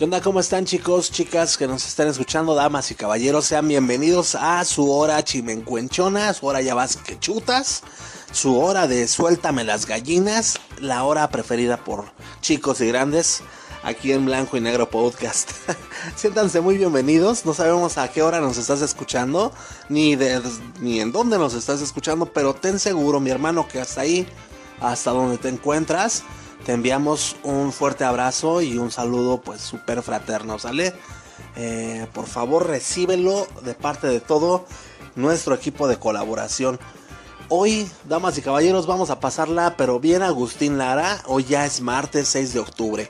¿Qué onda? ¿Cómo están chicos, chicas que nos están escuchando, damas y caballeros? Sean bienvenidos a su hora chimencuenchona, su hora ya vas que chutas, su hora de suéltame las gallinas, la hora preferida por chicos y grandes, aquí en Blanco y Negro Podcast. Siéntanse muy bienvenidos, no sabemos a qué hora nos estás escuchando, ni, de, ni en dónde nos estás escuchando, pero ten seguro, mi hermano, que hasta ahí, hasta donde te encuentras, te enviamos un fuerte abrazo y un saludo pues súper fraterno, ¿sale? Eh, por favor recíbelo de parte de todo nuestro equipo de colaboración. Hoy, damas y caballeros, vamos a pasarla, pero bien Agustín Lara. Hoy ya es martes 6 de octubre.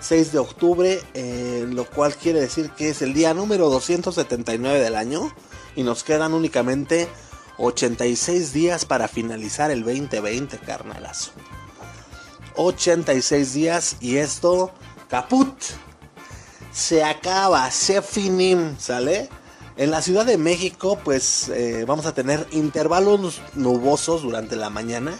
6 de octubre, eh, lo cual quiere decir que es el día número 279 del año. Y nos quedan únicamente 86 días para finalizar el 2020, carnalazo. 86 días y esto, caput. Se acaba, se finim, ¿sale? En la Ciudad de México, pues eh, vamos a tener intervalos nubosos durante la mañana,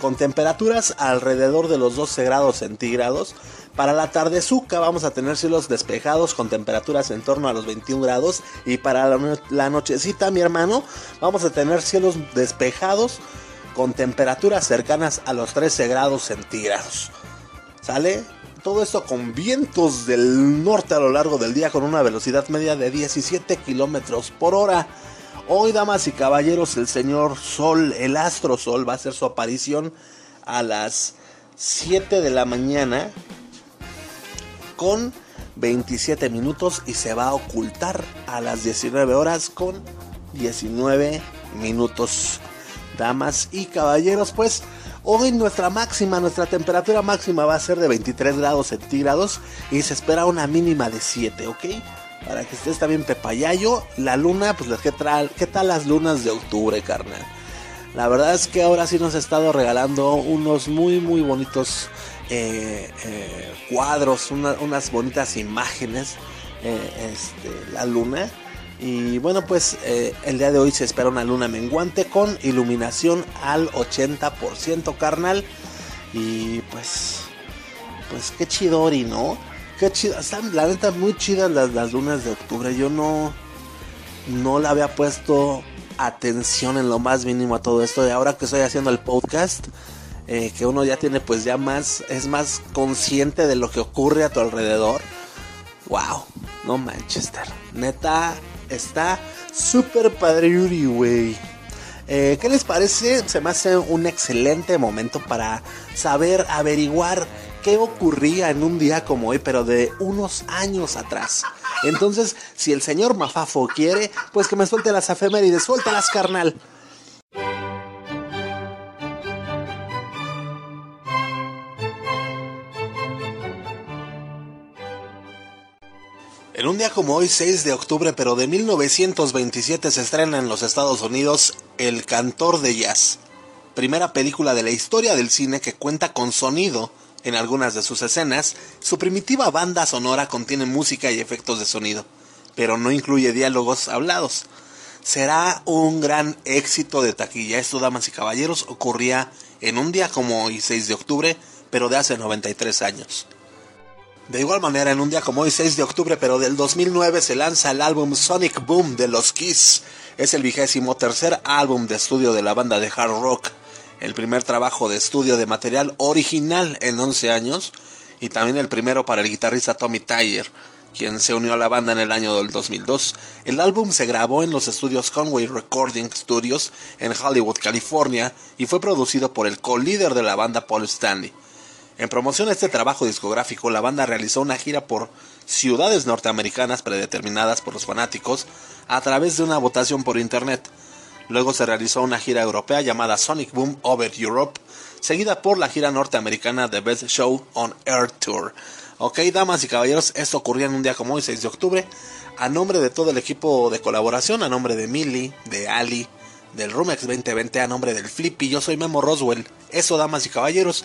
con temperaturas alrededor de los 12 grados centígrados. Para la tardezuca vamos a tener cielos despejados con temperaturas en torno a los 21 grados. Y para la, la nochecita, mi hermano, vamos a tener cielos despejados con temperaturas cercanas a los 13 grados centígrados. ¿Sale? Todo esto con vientos del norte a lo largo del día con una velocidad media de 17 kilómetros por hora. Hoy, damas y caballeros, el señor Sol, el astro Sol, va a hacer su aparición a las 7 de la mañana con 27 minutos y se va a ocultar a las 19 horas con 19 minutos damas y caballeros, pues hoy nuestra máxima, nuestra temperatura máxima va a ser de 23 grados centígrados y se espera una mínima de 7, ¿ok? Para que estés también pepayayo, la luna, pues ¿qué tal, qué tal las lunas de octubre, carnal? La verdad es que ahora sí nos ha estado regalando unos muy, muy bonitos eh, eh, cuadros, unas bonitas imágenes, eh, este, la luna. Y bueno, pues eh, el día de hoy se espera una luna menguante con iluminación al 80% carnal. Y pues, pues qué chidori, ¿no? Qué chido, están la neta muy chidas las, las lunas de octubre. Yo no, no le había puesto atención en lo más mínimo a todo esto. Y ahora que estoy haciendo el podcast, eh, que uno ya tiene pues ya más, es más consciente de lo que ocurre a tu alrededor. Wow, no Manchester. Neta, está súper padre Yuri, güey. Eh, ¿Qué les parece? Se me hace un excelente momento para saber, averiguar qué ocurría en un día como hoy, pero de unos años atrás. Entonces, si el señor Mafafo quiere, pues que me suelte las efemérides, suéltalas, carnal. En un día como hoy, 6 de octubre, pero de 1927, se estrena en los Estados Unidos El Cantor de Jazz, primera película de la historia del cine que cuenta con sonido en algunas de sus escenas. Su primitiva banda sonora contiene música y efectos de sonido, pero no incluye diálogos hablados. Será un gran éxito de taquilla. Esto, damas y caballeros, ocurría en un día como hoy, 6 de octubre, pero de hace 93 años. De igual manera, en un día como hoy, 6 de octubre, pero del 2009, se lanza el álbum Sonic Boom de los Kiss. Es el vigésimo tercer álbum de estudio de la banda de hard rock, el primer trabajo de estudio de material original en 11 años, y también el primero para el guitarrista Tommy Tyler, quien se unió a la banda en el año del 2002. El álbum se grabó en los estudios Conway Recording Studios en Hollywood, California, y fue producido por el co-líder de la banda Paul Stanley. En promoción a este trabajo discográfico, la banda realizó una gira por ciudades norteamericanas predeterminadas por los fanáticos a través de una votación por internet. Luego se realizó una gira europea llamada Sonic Boom Over Europe, seguida por la gira norteamericana The Best Show on Air Tour. Ok, damas y caballeros, esto ocurría en un día como hoy, 6 de octubre. A nombre de todo el equipo de colaboración, a nombre de Millie, de Ali, del Rumex 2020, a nombre del Flippy, yo soy Memo Roswell. Eso, damas y caballeros,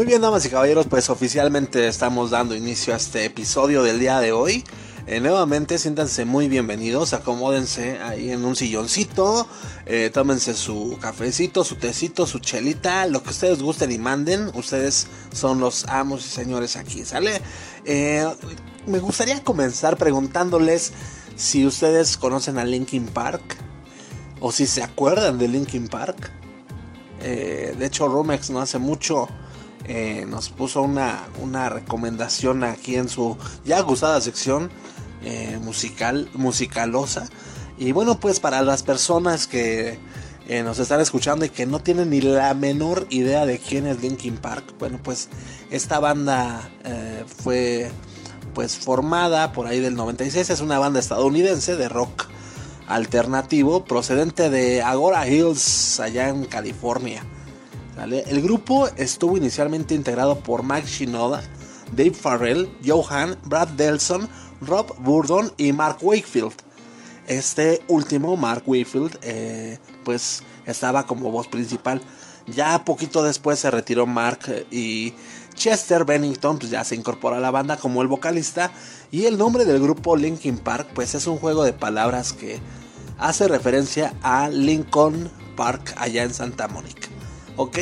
Muy bien, damas y caballeros, pues oficialmente estamos dando inicio a este episodio del día de hoy. Eh, nuevamente, siéntanse muy bienvenidos, acomódense ahí en un silloncito, eh, tómense su cafecito, su tecito, su chelita, lo que ustedes gusten y manden. Ustedes son los amos y señores aquí, ¿sale? Eh, me gustaría comenzar preguntándoles si ustedes conocen a Linkin Park o si se acuerdan de Linkin Park. de hecho, Romex no hace mucho eh, nos puso una, una, recomendación aquí en su ya gustada sección eh, musical, musicalosa. Y bueno, pues para las personas que eh, nos están escuchando y que no tienen ni la menor idea de quién es Linkin Park, bueno, pues esta banda fue pues formada por ahí del 96, es una banda estadounidense de rock alternativo procedente de Agora Hills allá en California. El grupo estuvo inicialmente integrado por Mike Shinoda, Dave Farrell, Johan, Brad Delson, Rob Burdon y Mark Wakefield. Este último, Mark Wakefield, eh, pues estaba como voz principal. Ya poquito después se retiró Mark eh, y Chester Bennington pues ya se incorporó a la banda como el vocalista y el nombre del grupo Linkin Park pues es un juego de palabras que hace referencia a Lincoln Park allá en Santa Mónica. ¿Ok?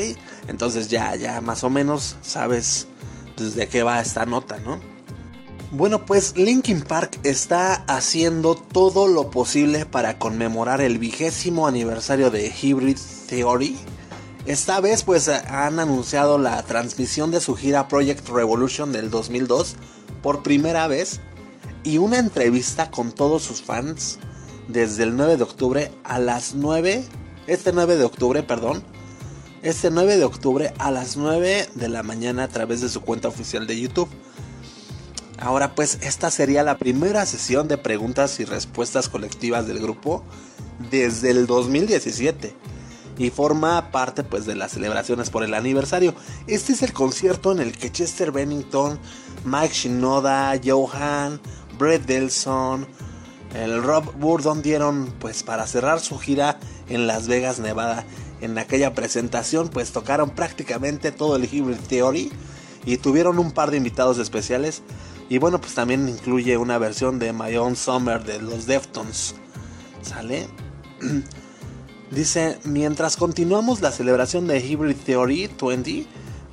Entonces ya, ya más o menos sabes pues, de qué va esta nota, ¿no? Bueno, pues Linkin Park está haciendo todo lo posible para conmemorar el vigésimo aniversario de Hybrid Theory. Esta vez pues han anunciado la transmisión de su gira Project Revolution del 2002 por primera vez y una entrevista con todos sus fans desde el 9 de octubre a las 9, este 9 de octubre, perdón, este 9 de octubre a las 9 de la mañana a través de su cuenta oficial de YouTube. Ahora pues esta sería la primera sesión de preguntas y respuestas colectivas del grupo desde el 2017 y forma parte pues de las celebraciones por el aniversario. Este es el concierto en el que Chester Bennington, Mike Shinoda, Johan, Brett Delson, el Rob Burdon dieron pues para cerrar su gira en Las Vegas, Nevada en aquella presentación pues tocaron prácticamente todo el Hybrid Theory y tuvieron un par de invitados especiales y bueno pues también incluye una versión de My Own Summer de los Deftones. ¿Sale? Dice, mientras continuamos la celebración de Hybrid Theory 20,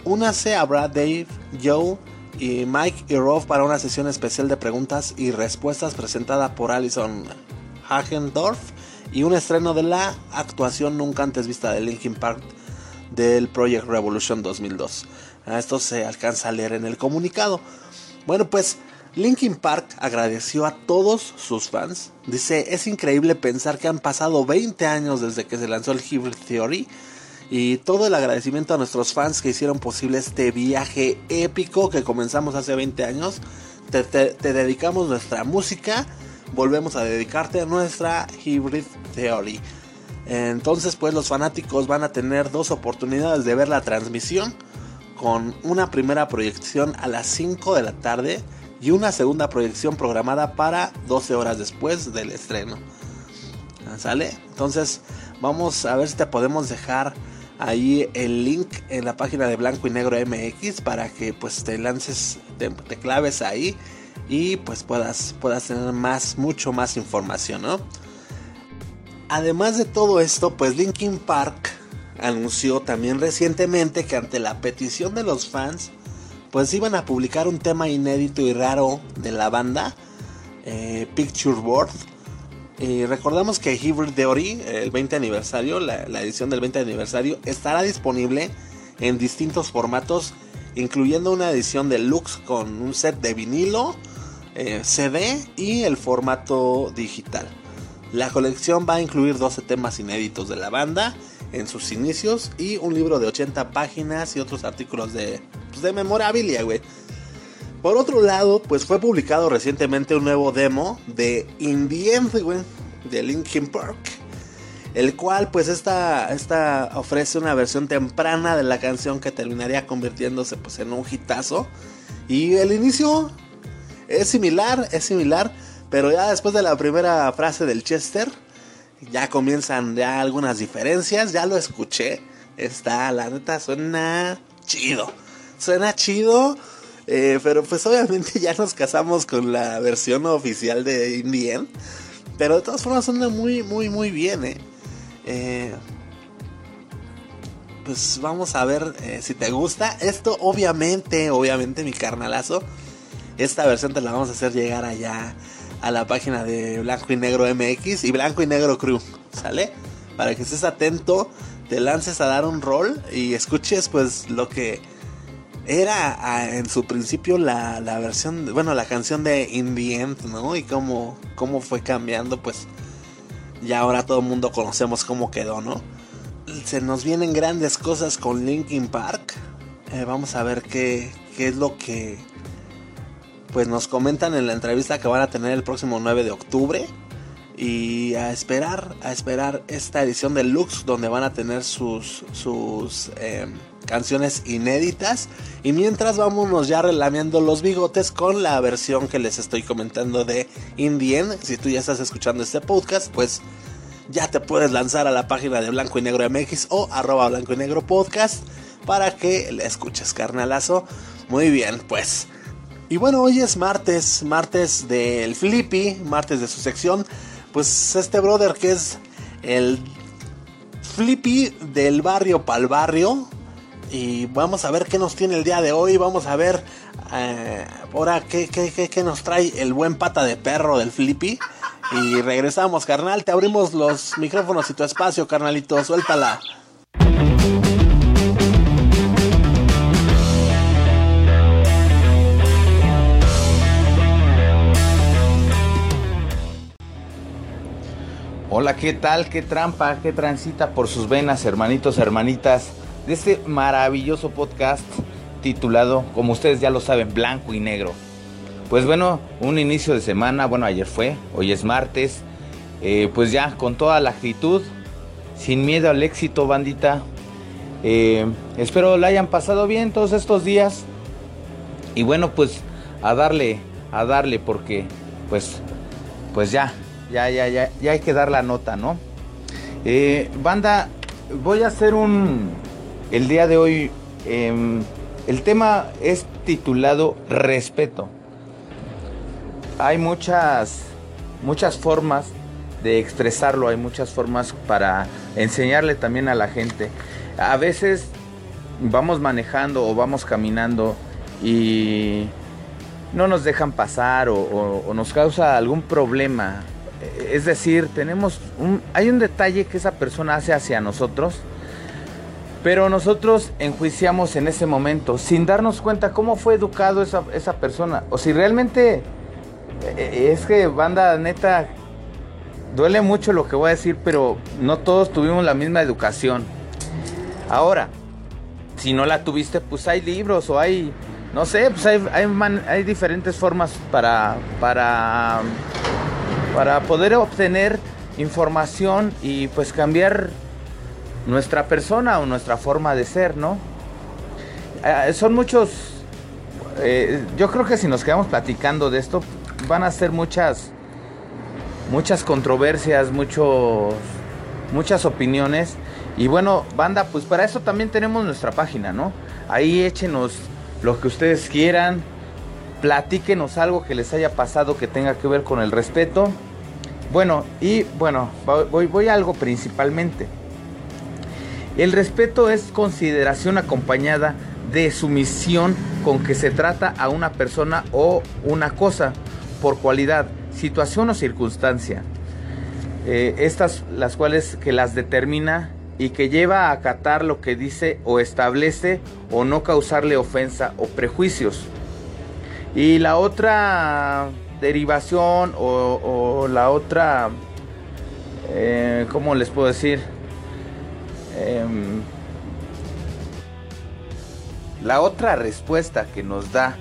únase a Brad, Dave, Joe y Mike y Rob para una sesión especial de preguntas y respuestas presentada por Alison Hagendorf y un estreno de la actuación nunca antes vista de Linkin Park del Project Revolution 2002. Esto se alcanza a leer en el comunicado. Bueno, pues Linkin Park agradeció a todos sus fans. Dice, es increíble pensar que han pasado 20 años desde que se lanzó el Hybrid Theory. Y todo el agradecimiento a nuestros fans que hicieron posible este viaje épico que comenzamos hace 20 años. te dedicamos nuestra música volvemos a dedicarte a nuestra Hybrid Theory. Entonces, pues los fanáticos van a tener dos oportunidades de ver la transmisión con una primera proyección a las 5 de la tarde y una segunda proyección programada para 12 horas después del estreno. ¿Sale? Entonces, vamos a ver si te podemos dejar ahí el link en la página de Blanco y Negro MX para que pues te lances, te claves ahí y pues puedas, puedas tener más, mucho más información, ¿no? Además de todo esto, pues Linkin Park anunció también recientemente que ante la petición de los fans, pues iban a publicar un tema inédito y raro de la banda, eh, Picture Board. Y recordamos que Hybrid Theory, el 20 aniversario, la edición del 20 aniversario, estará disponible en distintos formatos, incluyendo una edición deluxe con un set de vinilo, eh, CD y el formato digital. La colección va a incluir 12 temas inéditos de la banda en sus inicios y un libro de 80 páginas y otros artículos de, pues de memorabilia, güey. Por otro lado, pues fue publicado recientemente un nuevo demo de In the End, güey, de Linkin Park. El cual, pues, esta, esta ofrece una versión temprana de la canción que terminaría convirtiéndose, pues, en un hitazo. Y el inicio es similar, es similar, pero ya después de la primera frase del Chester, ya comienzan ya algunas diferencias. Ya lo escuché, está, la neta, suena chido. Suena chido eh, pero pues obviamente ya nos casamos con la versión oficial de Indien. Pero de todas formas suena muy, muy, muy bien, ¿eh? eh pues vamos a ver eh, si te gusta. Esto obviamente, obviamente mi carnalazo. Esta versión te la vamos a hacer llegar allá a la página de Blanco y Negro MX y Blanco y Negro Crew. ¿Sale? Para que estés atento, te lances a dar un rol y escuches pues lo que era en su principio la, la, versión, bueno, la canción de In the End, ¿no? Y cómo, cómo fue cambiando, pues ya ahora todo el mundo conocemos cómo quedó, ¿no? Se nos vienen grandes cosas con Linkin Park. Eh, vamos a ver qué, qué es lo que pues nos comentan en la entrevista que van a tener el próximo 9 de octubre. Y a esperar, a esperar esta edición de Lux donde van a tener sus, sus em, canciones inéditas. Y mientras vámonos ya relamiendo los bigotes con la versión que les estoy comentando de Indien. Si tú ya estás escuchando este podcast, pues ya te puedes lanzar a la página de Blanco y Negro MX o arroba Blanco y Negro Podcast para que le escuches, carnalazo. Muy bien, pues. Y bueno, hoy es martes, martes del Flippy, martes de su sección. Pues este brother que es el Flippy del barrio pal barrio, y vamos a ver qué nos tiene el día de hoy. Vamos a ver eh, ahora qué, qué, nos trae el buen pata de perro del Flippy. Y regresamos, carnal. Te abrimos los micrófonos y tu espacio, carnalito. Suéltala. Hola, ¿qué tal? ¿Qué trampa? ¿Qué transita por sus venas, hermanitos, hermanitas? de este maravilloso podcast titulado, como ustedes ya lo saben, Blanco y Negro. Pues bueno, un inicio de semana, bueno, ayer fue, hoy es martes, eh, pues ya con toda la actitud, sin miedo al éxito, bandita. Eh, espero la hayan pasado bien todos estos días. Y bueno, pues a darle, a darle, porque pues, pues ya, ya, ya, ya, ya hay que dar la nota, ¿no? Eh, banda, voy a hacer un, el día de hoy em, el tema es titulado respeto. Hay muchas, muchas formas de expresarlo, hay muchas formas para enseñarle también a la gente. A veces vamos manejando o vamos caminando y no nos dejan pasar o, nos causa algún problema. Es decir, tenemos un, hay un detalle que esa persona hace hacia nosotros pero nosotros enjuiciamos en ese momento, sin darnos cuenta cómo fue educado esa, esa persona. O si realmente eh, es que, banda, neta, duele mucho lo que voy a decir, pero no todos tuvimos la misma educación. Ahora, si no la tuviste, pues hay libros o hay, no sé, pues hay, hay, hay diferentes formas para, para, para poder obtener información y pues cambiar nuestra persona o nuestra forma de ser, ¿no? Eh, son muchos, eh, yo creo que si nos quedamos platicando de esto, van a ser muchas, muchas controversias, muchos, muchas opiniones. Y bueno, banda, pues para eso también tenemos nuestra página, ¿no? Ahí échenos lo que ustedes quieran, platíquenos algo que les haya pasado que tenga que ver con el respeto. Bueno, y bueno, voy, a algo principalmente. El respeto es consideración acompañada de sumisión con que se trata a una persona o una cosa por cualidad, situación o circunstancia. Eh, estas las cuales que las determina y que lleva a acatar lo que dice o establece o no causarle ofensa o prejuicios. Y la otra derivación o, la otra, eh, ¿cómo les puedo decir? Em, la otra respuesta que nos da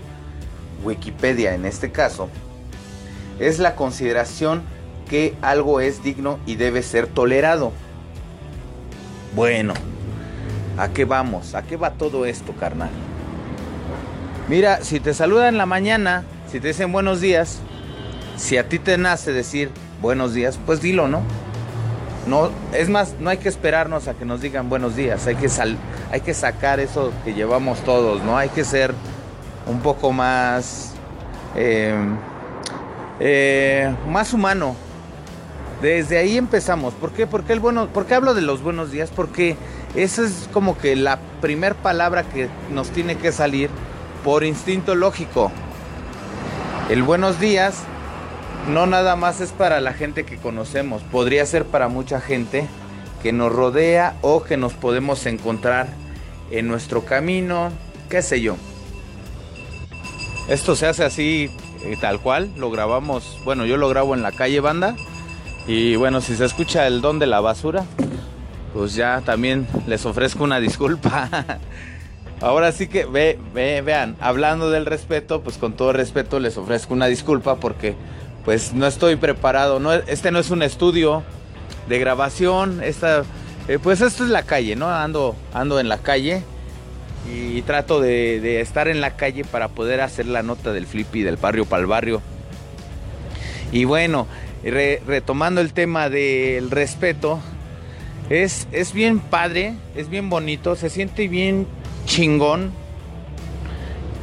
Wikipedia en este caso, es la consideración que algo es digno y debe ser tolerado. Bueno, ¿a qué vamos? ¿A qué va todo esto, carnal? Mira, si te saludan en la mañana, si te dicen buenos días, si a ti te nace decir buenos días, pues dilo, ¿no? No, es más, no hay que esperarnos a que nos digan buenos días, hay que, sal, hay que sacar eso que llevamos todos, ¿no? Hay que ser un poco más, eh, eh, más humano. Desde ahí empezamos. ¿Por qué? Porque el bueno, ¿Por qué hablo de los buenos días? Porque esa es como que la primer palabra que nos tiene que salir por instinto lógico. El buenos días no nada más es para la gente que conocemos, podría ser para mucha gente que nos rodea o que nos podemos encontrar en nuestro camino, qué sé yo. Esto se hace así, eh, tal cual, lo grabamos, bueno, yo lo grabo en la calle Banda y bueno, si se escucha el don de la basura, pues ya también les ofrezco una disculpa. Ahora sí que ve, ve, vean, hablando del respeto, pues con todo respeto les ofrezco una disculpa porque pues no estoy preparado. No, este no es un estudio de grabación. Esta, eh, pues esto es la calle, ¿no? Ando, ando en la calle y trato de, estar en la calle para poder hacer la nota del flippy del barrio para el barrio. Y bueno, retomando el tema del respeto, es, es bien padre, es bien bonito, se siente bien chingón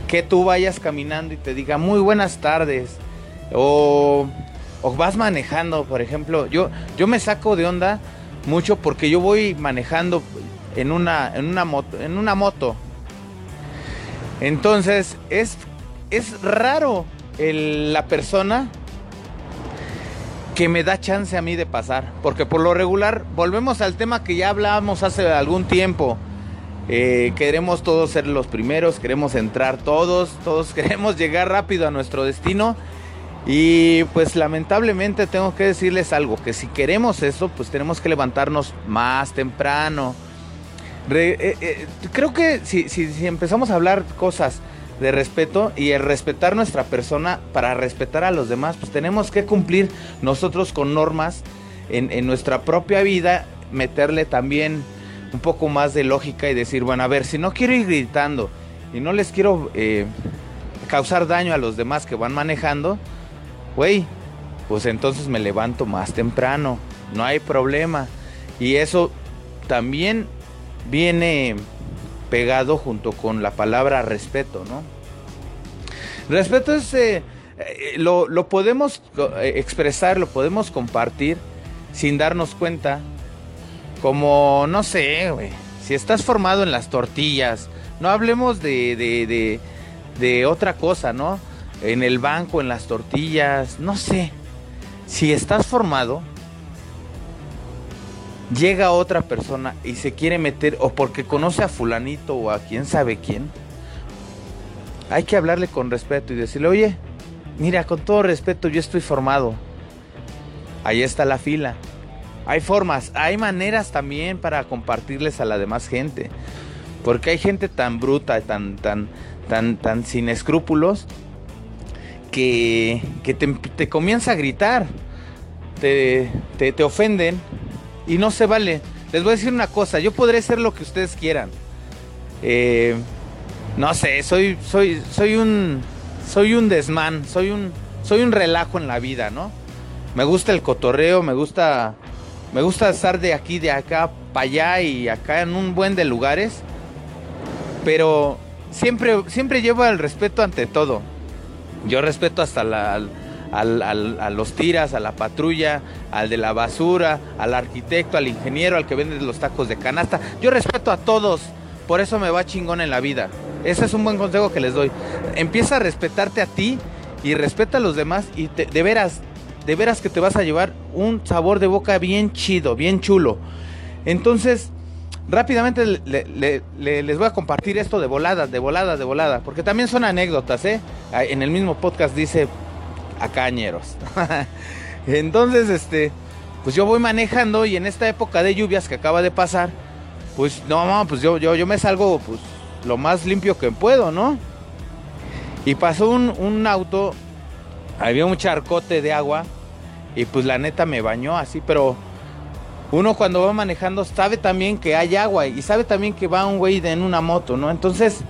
que tú vayas caminando y te diga muy buenas tardes o, vas manejando, por ejemplo. Yo, yo me saco de onda mucho porque yo voy manejando en una, en una moto. En una moto. Entonces es, es raro la persona que me da chance a mí de pasar. Porque por lo regular, volvemos al tema que ya hablábamos hace algún tiempo. Eh, queremos todos ser los primeros, queremos entrar todos, todos queremos llegar rápido a nuestro destino y pues lamentablemente tengo que decirles algo, que si queremos eso, pues tenemos que levantarnos más temprano. Eh, eh, creo que si, si, empezamos a hablar cosas de respeto y el respetar nuestra persona para respetar a los demás, pues tenemos que cumplir nosotros con normas en, nuestra propia vida, meterle también un poco más de lógica y decir, bueno, a ver, si no quiero ir gritando y no les quiero eh, causar daño a los demás que van manejando, güey, pues entonces me levanto más temprano, no hay problema. Y eso también viene pegado junto con la palabra respeto, ¿no? Respeto es, eh, eh, lo, lo, podemos expresar, lo podemos compartir sin darnos cuenta, como, no sé, güey, si estás formado en las tortillas, no hablemos de, de, de, de otra cosa, ¿no? en el banco, en las tortillas, no sé. Si estás formado, llega otra persona y se quiere meter, o porque conoce a fulanito o a quién sabe quién, hay que hablarle con respeto y decirle, oye, mira, con todo respeto, yo estoy formado. Ahí está la fila. Hay formas, hay maneras también para compartirles a la demás gente. Porque hay gente tan bruta, tan, tan, tan, tan sin escrúpulos, que, te, comienza a gritar, te, te, ofenden y no se vale. Les voy a decir una cosa, yo podré ser lo que ustedes quieran. Eh, no sé, soy, soy, soy un, soy un desmán, soy un, soy un relajo en la vida, ¿no? Me gusta el cotorreo, me gusta, me gusta estar de aquí, de acá, para allá y acá en un buen de lugares. Pero siempre, siempre llevo el respeto ante todo. Yo respeto hasta a los tiras, a la patrulla, al de la basura, al arquitecto, al ingeniero, al que vende los tacos de canasta. Yo respeto a todos, por eso me va chingón en la vida. Ese es un buen consejo que les doy. Empieza a respetarte a ti y respeta a los demás y de veras, de veras que te vas a llevar un sabor de boca bien chido, bien chulo. Entonces, Rápidamente les voy a compartir esto de volada, de volada, de volada, porque también son anécdotas, ¿eh? En el mismo podcast dice a cañeros. Entonces, este, pues yo voy manejando y en esta época de lluvias que acaba de pasar, pues no, pues yo, yo, yo me salgo pues lo más limpio que puedo, ¿no? Y pasó un, un auto, había un charcote de agua y pues la neta me bañó así, pero uno cuando va manejando sabe también que hay agua y sabe también que va un güey en una moto, ¿no? Entonces,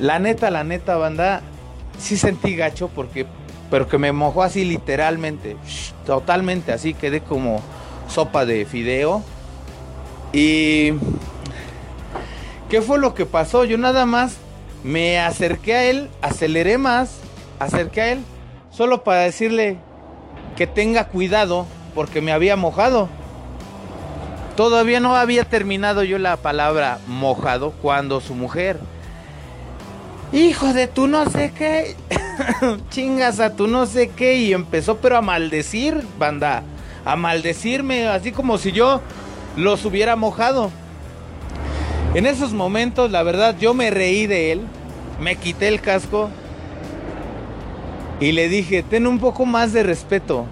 la neta, la neta, banda, sí sentí gacho porque, pero que me mojó así literalmente, totalmente, así quedé como sopa de fideo. Y, ¿qué fue lo que pasó? Yo nada más me acerqué a él, aceleré más, acerqué a él, solo para decirle que tenga cuidado porque me había mojado. Todavía no había terminado yo la palabra mojado cuando su mujer, hijo de tú no sé qué, chingas a tú no sé qué, y empezó pero a maldecir, banda, a maldecirme, así como si yo los hubiera mojado. En esos momentos, la verdad, yo me reí de él, me quité el casco y le dije, ten un poco más de respeto.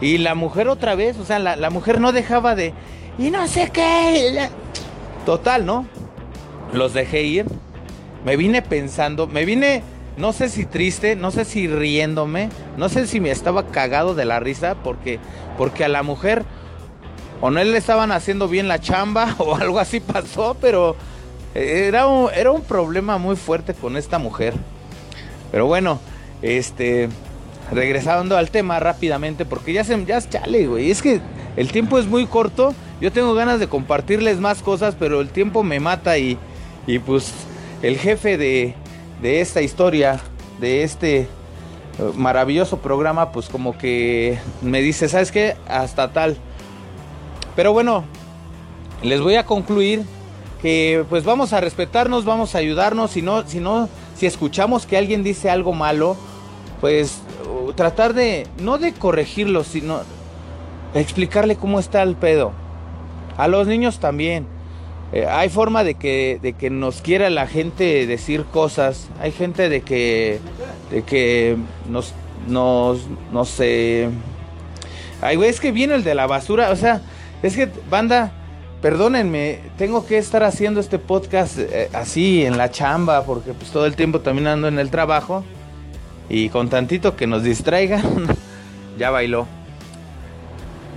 Y la mujer otra vez, o sea, la, la mujer no dejaba de, y no sé qué. Total, ¿no? Los dejé ir. Me vine pensando, me vine, no sé si triste, no sé si riéndome, no sé si me estaba cagado de la risa porque, porque a la mujer o no le estaban haciendo bien la chamba o algo así pasó, pero era un, era un problema muy fuerte con esta mujer. Pero bueno, este, regresando al tema rápidamente, porque ya se, ya chale, güey, es que el tiempo es muy corto yo tengo ganas de compartirles más cosas, pero el tiempo me mata y, y pues el jefe de, de esta historia, de este eh, maravilloso programa, pues como que me dice, ¿sabes qué? Hasta tal. Pero bueno, les voy a concluir que pues vamos a respetarnos, vamos a ayudarnos, si no, si no, si escuchamos que alguien dice algo malo, pues uh, tratar de, no de corregirlo, sino explicarle cómo está el pedo. A los niños también. Eh, hay forma de que, de que nos quiera la gente decir cosas. Hay gente de que, de que nos, nos, no sé. Ay, güey, es que viene el de la basura. O sea, es que, banda, perdónenme, tengo que estar haciendo este podcast eh, así en la chamba, porque pues todo el tiempo también ando en el trabajo. Y con tantito que nos distraigan, ya bailó.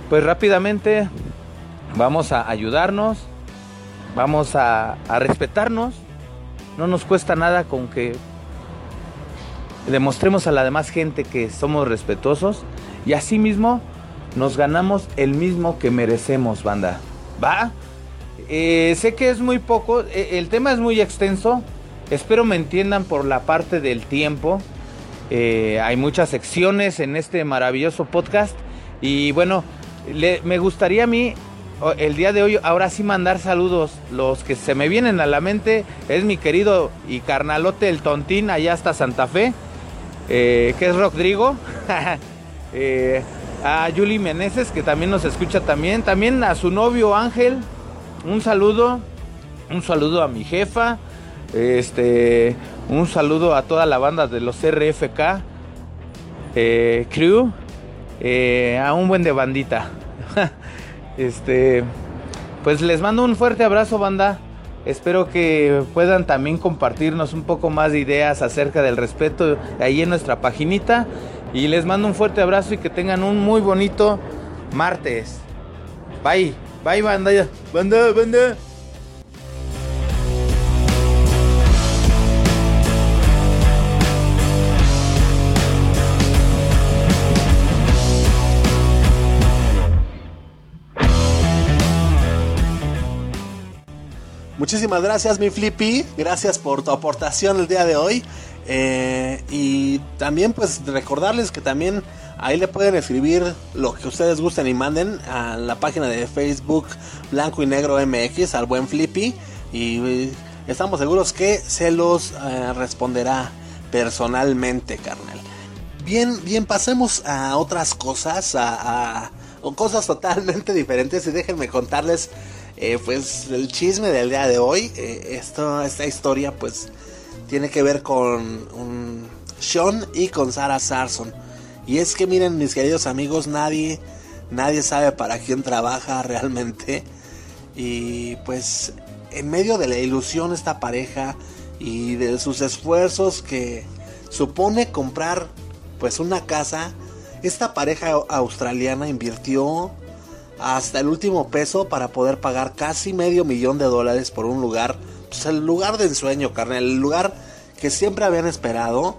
Pues rápidamente Vamos a ayudarnos, vamos a, respetarnos. No nos cuesta nada con que demostremos a la demás gente que somos respetuosos y asimismo nos ganamos el mismo que merecemos, banda. ¿Va? Eh, sé que es muy poco, eh, el tema es muy extenso, espero me entiendan por la parte del tiempo. Eh, hay muchas secciones en este maravilloso podcast y bueno, me gustaría a mí el día de hoy, ahora sí mandar saludos. Los que se me vienen a la mente es mi querido y carnalote el tontín allá hasta Santa Fe, que es Rodrigo. Eh, a Julie Meneses, que también nos escucha también. También a su novio Ángel. Un saludo. Un saludo a mi jefa. Este. Un saludo a toda la banda de los RFK. Eh, crew. a un buen de bandita. Este, pues les mando un fuerte abrazo, banda. Espero que puedan también compartirnos un poco más de ideas acerca del respeto ahí en nuestra paginita. Y les mando un fuerte abrazo y que tengan un muy bonito martes. Bye, bye, banda. Banda, banda. Muchísimas gracias, mi Flippy. Gracias por tu aportación el día de hoy. Eh, y también, pues, recordarles que también ahí le pueden escribir lo que ustedes gusten y manden a la página de Facebook Blanco y Negro MX al buen Flippy. Y eh, estamos seguros que se los eh, responderá personalmente, carnal. Bien, bien, pasemos a otras cosas, a, cosas totalmente diferentes. Y déjenme contarles eh, pues el chisme del día de hoy, eh, esta historia pues tiene que ver con Sean y con Sarah Sarson. Y es que miren mis queridos amigos, nadie, nadie sabe para quién trabaja realmente. Y pues en medio de la ilusión esta pareja y de sus esfuerzos que supone comprar pues una casa. Esta pareja australiana invirtió hasta el último peso para poder pagar casi medio millón de dólares por un lugar, pues el lugar de ensueño, carnal, el lugar que siempre habían esperado.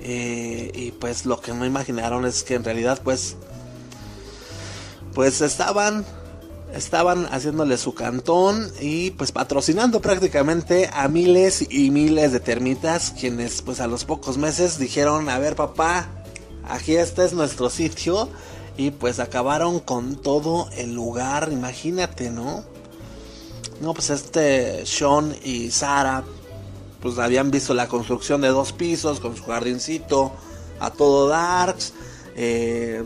Eh, y pues lo que no imaginaron es que en realidad pues pues estaban estaban haciéndole su cantón y pues patrocinando prácticamente a miles y miles de termitas quienes pues a los pocos meses dijeron a ver papá aquí este es nuestro sitio y pues acabaron con todo el lugar imagínate no no pues este Sean y Sara pues habían visto la construcción de dos pisos con su jardincito a todo darks eh,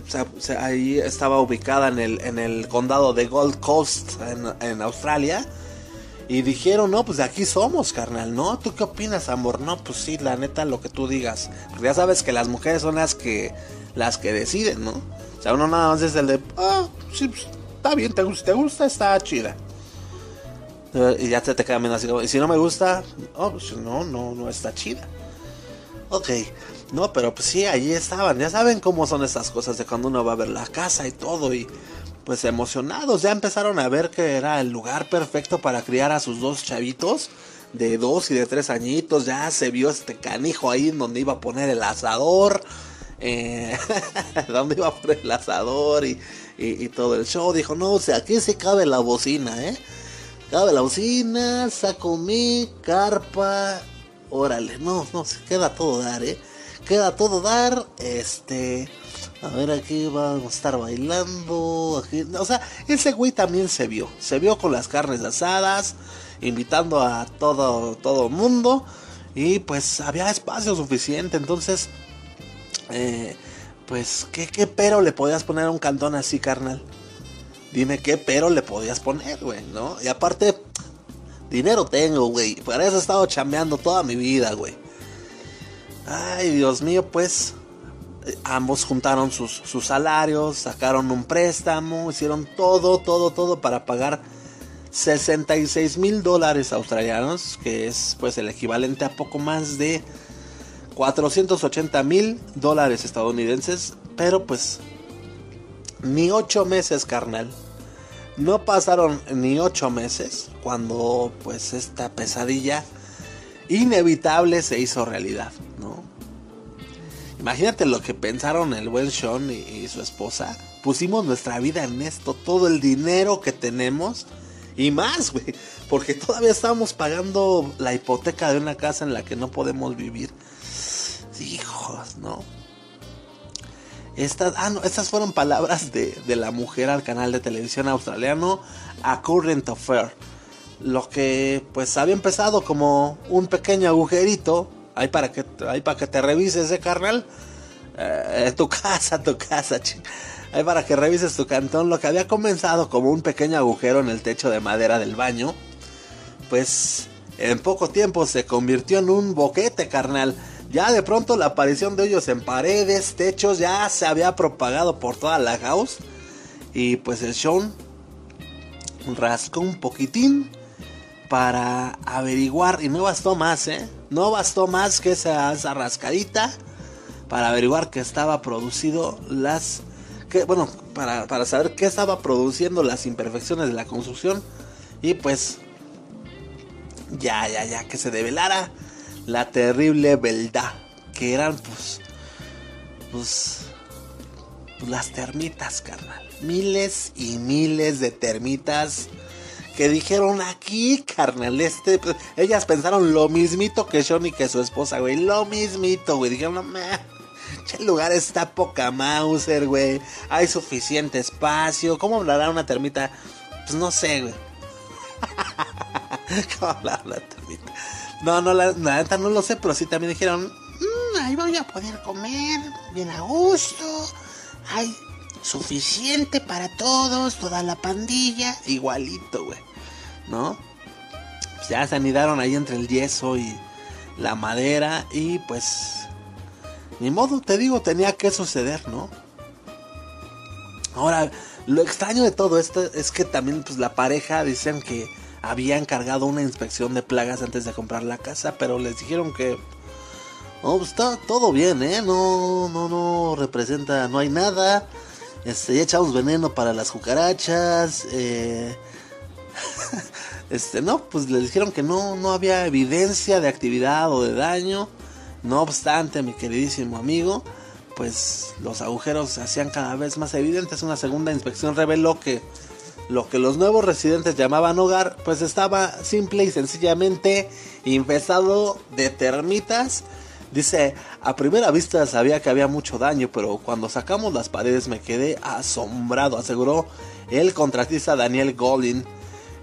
ahí estaba ubicada en el, en el condado de Gold Coast, en, Australia. Y dijeron, no, pues de aquí somos, carnal, ¿no? ¿Tú qué opinas, amor? No, pues sí, la neta, lo que tú digas. Porque ya sabes que las mujeres son las que, las que deciden, ¿no? O sea, uno nada más es el de, ah, sí, pues, está bien, te, te gusta, está chida. Y ya te, te queda así como, y si no me gusta, oh, pues no, no, no está chida. Ok, no, pero pues sí, allí estaban. Ya saben cómo son estas cosas de cuando uno va a ver la casa y todo. Y pues emocionados. Ya empezaron a ver que era el lugar perfecto para criar a sus dos chavitos. De dos y de tres añitos. Ya se vio este canijo ahí en donde iba a poner el asador. Eh, donde iba a poner el asador y, y, todo el show. Dijo, no, o sea, aquí se cabe la bocina, ¿eh? Cabe la bocina, saco mi carpa. Órale, no, no, se queda todo dar, ¿eh? queda todo dar. Este, a ver, aquí vamos a estar bailando. Aquí, o sea, ese güey también se vio. Se vio con las carnes asadas, invitando a todo todo mundo. Y pues había espacio suficiente. Entonces, eh, pues, ¿qué, ¿qué pero le podías poner a un cantón así, carnal? Dime qué pero le podías poner, güey, ¿no? Y aparte, dinero tengo, güey. Para eso he estado chambeando toda mi vida, güey. Ay, Dios mío, pues ambos juntaron sus, salarios, sacaron un préstamo, hicieron todo, todo, todo para pagar 66 mil dólares australianos, que es pues el equivalente a poco más de 480 mil dólares estadounidenses, pero pues ni ocho meses, carnal. No pasaron ni ocho meses cuando pues esta pesadilla inevitable se hizo realidad, ¿no? Imagínate lo que pensaron el buen Sean y, su esposa. Pusimos nuestra vida en esto, todo el dinero que tenemos y más, güey. Porque todavía estamos pagando la hipoteca de una casa en la que no podemos vivir. Hijos, ¿no? Estas, ah, no, estas fueron palabras de, de la mujer al canal de televisión australiano A Current Affair lo que pues había empezado como un pequeño agujerito, ahí para que, ahí para que te revises, ¿eh, carnal? Eh, tu casa, tu casa, ahí para que revises tu cantón, lo que había comenzado como un pequeño agujero en el techo de madera del baño, pues en poco tiempo se convirtió en un boquete, carnal. Ya de pronto la aparición de ellos en paredes, techos, ya se había propagado por toda la house. Y pues el Sean rascó un poquitín para averiguar, y no bastó más, ¿eh? No bastó más que esa, rascadita para averiguar que estaba producido las... Que, bueno, para, para saber qué estaba produciendo las imperfecciones de la construcción. Y pues... Ya, ya, ya, que se develara la terrible verdad. Que eran pues... Pues... pues las termitas, carnal. Miles y miles de termitas que dijeron aquí, carnal, este, pues, ellas pensaron lo mismito que Johnny que su esposa, güey, lo mismito, güey, dijeron, no, man, el lugar está poca Mauser, güey, hay suficiente espacio, ¿cómo hablará una termita? Pues no sé, güey. ¿Cómo hablará una termita? No, no, la, neta no lo sé, pero sí también dijeron, mmm, ahí voy a poder comer bien a gusto, ay, suficiente para todos, toda la pandilla, igualito, güey, ¿no? Pues ya se anidaron ahí entre el yeso y la madera y pues ni modo, te digo, tenía que suceder, ¿no? Ahora, lo extraño de todo esto es que también pues la pareja dicen que había encargado una inspección de plagas antes de comprar la casa, pero les dijeron que No, pues está todo bien, ¿eh? No, no, no representa, no hay nada. Este, ya echamos veneno para las cucarachas. Eh, este, no, pues le dijeron que no, no había evidencia de actividad o de daño. No obstante, mi queridísimo amigo, pues los agujeros se hacían cada vez más evidentes. Una segunda inspección reveló que lo que los nuevos residentes llamaban hogar, pues estaba simple y sencillamente infestado de termitas Dice, a primera vista sabía que había mucho daño, pero cuando sacamos las paredes me quedé asombrado, aseguró el contratista Daniel Goldin.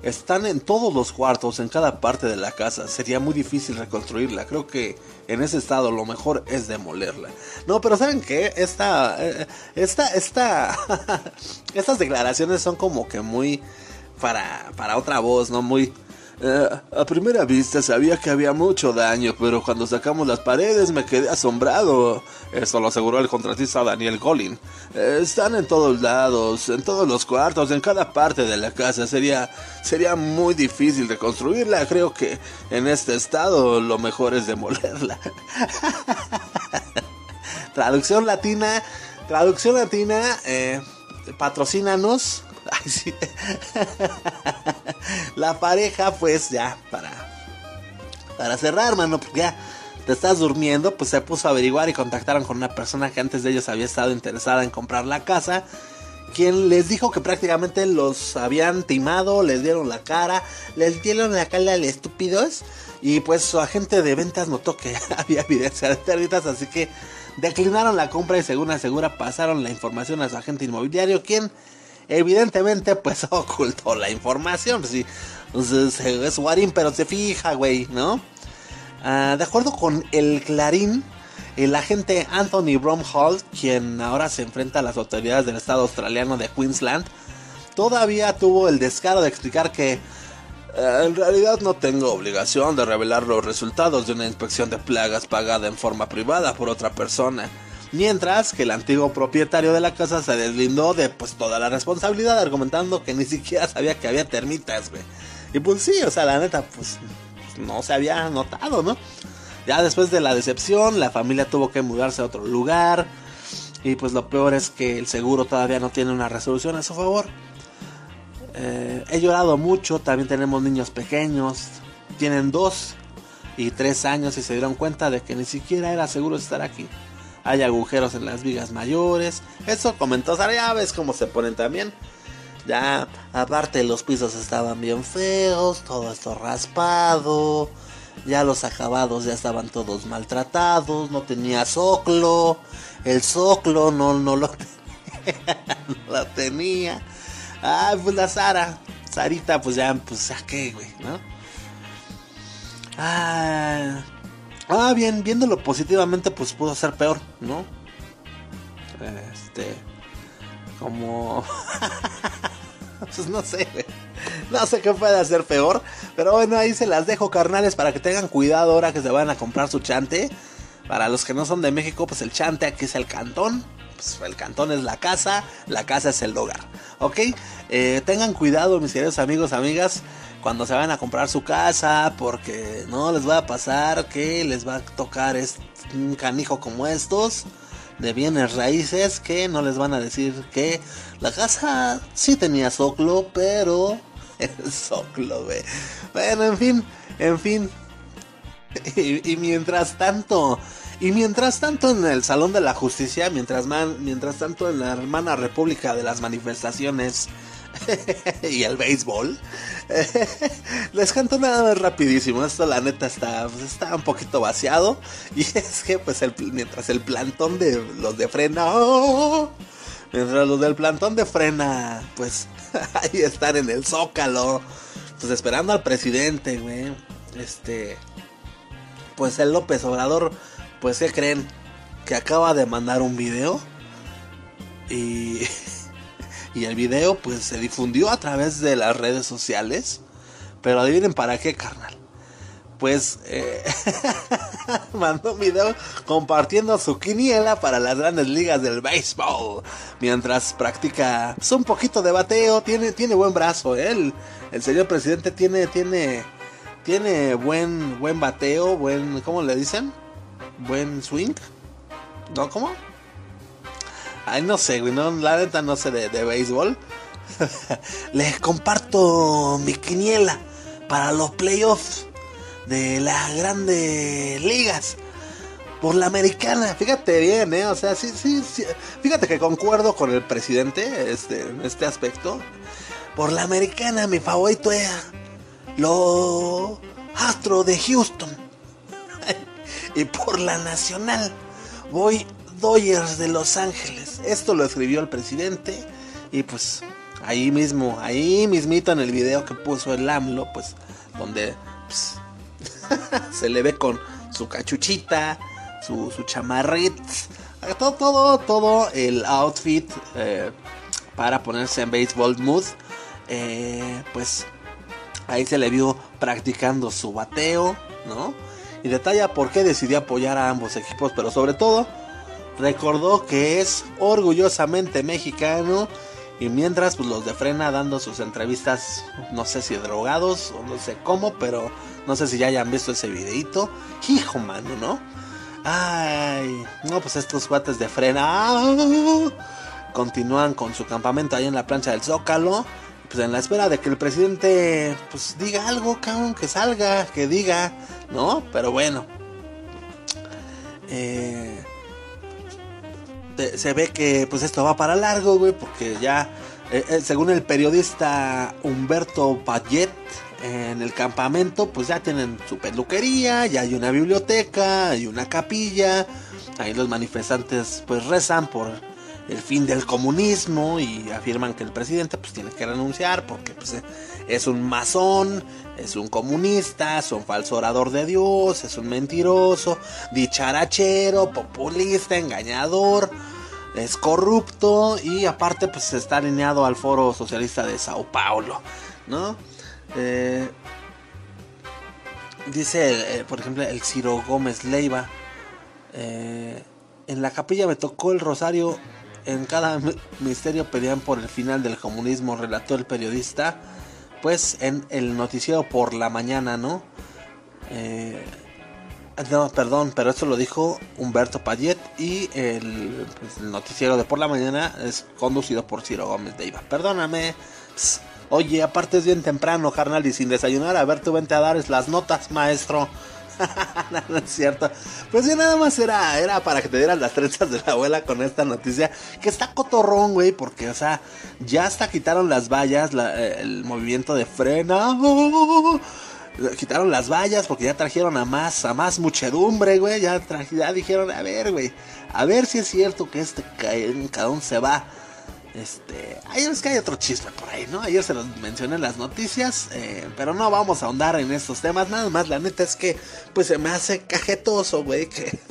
Están en todos los cuartos, en cada parte de la casa. Sería muy difícil reconstruirla. Creo que en ese estado lo mejor es demolerla. No, pero ¿saben qué? Esta, eh, esta, esta, estas declaraciones son como que muy para, para otra voz, ¿no? Muy eh, a primera vista sabía que había mucho daño, pero cuando sacamos las paredes me quedé asombrado. Esto lo aseguró el contratista Daniel Collin. Eh, están en todos lados, en todos los cuartos, en cada parte de la casa. Sería, sería muy difícil reconstruirla. Creo que en este estado lo mejor es demolerla. traducción latina, traducción latina, eh, patrocínanos La pareja, pues ya, para, para cerrar, mano, porque ya te estás durmiendo, pues se puso a averiguar y contactaron con una persona que antes de ellos había estado interesada en comprar la casa. Quien les dijo que prácticamente los habían timado, les dieron la cara, les dieron la cara al estúpidos. Y pues su agente de ventas notó que había evidencia de pérdidas, así que declinaron la compra y según asegura pasaron la información a su agente inmobiliario, quien evidentemente pues ocultó la información. Sí, es Warin, pero se fija, güey, ¿no? Ah, de acuerdo con el Clarín, el agente Anthony Bromhall, quien ahora se enfrenta a las autoridades del estado australiano de Queensland, todavía tuvo el descaro de explicar que eh, en realidad no tengo obligación de revelar los resultados de una inspección de plagas pagada en forma privada por otra persona. Mientras que el antiguo propietario de la casa se deslindó de pues toda la responsabilidad argumentando que ni siquiera sabía que había termitas, güey. Y pues sí, o sea, la neta, pues no se había notado, ¿no? Ya después de la decepción, la familia tuvo que mudarse a otro lugar. Y pues lo peor es que el seguro todavía no tiene una resolución a su favor. Eh, he llorado mucho, también tenemos niños pequeños. Tienen dos y tres años y se dieron cuenta de que ni siquiera era seguro estar aquí hay agujeros en las vigas mayores. Eso comentó Sara, ya ves cómo se ponen también. Ya, aparte los pisos estaban bien feos, todo esto raspado. Ya los acabados ya estaban todos maltratados, no tenía soclo. El soclo no, no lo tenía. no lo tenía. Ah, pues la Sara. Sarita, pues ya, pues qué, güey, ¿no? Ah, Ah, bien, viéndolo positivamente, pues pudo ser peor, ¿no? Este. Como. pues no sé, No sé qué puede hacer peor. Pero bueno, ahí se las dejo, carnales, para que tengan cuidado ahora que se van a comprar su chante. Para los que no son de México, pues el chante aquí es el cantón. Pues el cantón es la casa, la casa es el hogar. ¿Ok? Eh, tengan cuidado, mis queridos amigos, amigas cuando se van a comprar su casa, porque no les va a pasar que les va a tocar un canijo como estos de bienes raíces que no les van a decir que la casa sí tenía soclo, pero soclo, ve. Bueno, en fin, en fin. Y, mientras tanto, y mientras tanto en el Salón de la Justicia, mientras, mientras tanto en la hermana República de las Manifestaciones, y el béisbol. Les canto nada más rapidísimo. Esto la neta está, pues, está un poquito vaciado. Y es que pues mientras el plantón de los de frena... ¡oh! mientras los del plantón de frena, pues ahí están en el zócalo. Pues esperando al presidente, güey. Este... Pues el López Obrador, pues ¿qué creen? Que acaba de mandar un video. Y Y el video pues se difundió a través de las redes sociales. Pero adivinen para qué, carnal. Pues eh, mandó un video compartiendo su quiniela para las grandes ligas del béisbol. Mientras practica pues, un poquito de bateo. Tiene, tiene buen brazo. Él, el señor presidente tiene, tiene, tiene buen, buen bateo. Buen, ¿cómo le dicen? buen swing. ¿No? ¿Cómo? Ay, no sé, güey. No, la neta no sé de, de béisbol. Les comparto mi quiniela para los playoffs de las grandes ligas por la americana. Fíjate bien, ¿eh? O sea, sí, sí, sí. Fíjate que concuerdo con el presidente este, en este aspecto. Por la americana, mi favorito es los Astros de Houston. y por la nacional, voy Dodgers de Los Ángeles. Esto lo escribió el presidente. Y pues ahí mismo, ahí mismito en el video que puso el AMLO, pues donde pues, se le ve con su cachuchita, su, su chamarrit, todo, todo, todo el outfit eh, para ponerse en baseball mood. Eh, pues ahí se le vio practicando su bateo, ¿no? Y detalla por qué decidió apoyar a ambos equipos, pero sobre todo recordó que es orgullosamente mexicano y mientras pues los de frena dando sus entrevistas, no sé si drogados o no sé cómo, pero no sé si ya hayan visto ese videito. Hijo mano, ¿no? Ay, no, pues estos guates de frena ¡ah! continúan con su campamento ahí en la plancha del Zócalo. Pues en la espera de que el presidente pues diga algo, cabrón, que salga, que diga, ¿no? Pero bueno. Eh, se ve que pues esto va para largo, güey, porque ya, eh, eh, según el periodista Humberto Payet, en el campamento pues ya tienen su peluquería, ya hay una biblioteca, hay una capilla, ahí los manifestantes pues rezan por el fin del comunismo y afirman que el presidente pues tiene que renunciar porque pues es un masón, es un comunista, es un falso orador de Dios, es un mentiroso, dicharachero, populista, engañador, es corrupto y aparte pues está alineado al foro socialista de Sao Paulo, ¿no? Eh, dice, eh, por ejemplo, el Ciro Gómez Leiva. Eh, en la capilla me tocó el rosario. En cada misterio pedían por el final del comunismo, relató el periodista. Pues en el noticiero por la mañana, ¿no? no, perdón, pero esto lo dijo Humberto Payet y el, pues, noticiero de por la mañana es conducido por Ciro Gómez Leiva. Perdóname. Oye, aparte es bien temprano, carnal, y sin desayunar, a ver, tú vente a dar las notas, maestro. no, es cierto. Pues sí, nada más era, era para que te dieras las trenzas de la abuela con esta noticia. Que está cotorrón, güey, porque, o sea, ya hasta quitaron las vallas, eh, el movimiento de frena. quitaron las vallas porque ya trajeron a más, a más muchedumbre, güey. Ya, ya dijeron, a ver, güey, a ver si es cierto que este cabrón se va este, es que hay otro chisme por ahí, ¿no? Ayer se los mencioné en las noticias, eh, pero no vamos a ahondar en estos temas. Nada más, la neta es que, pues se me hace cajetoso, güey, que...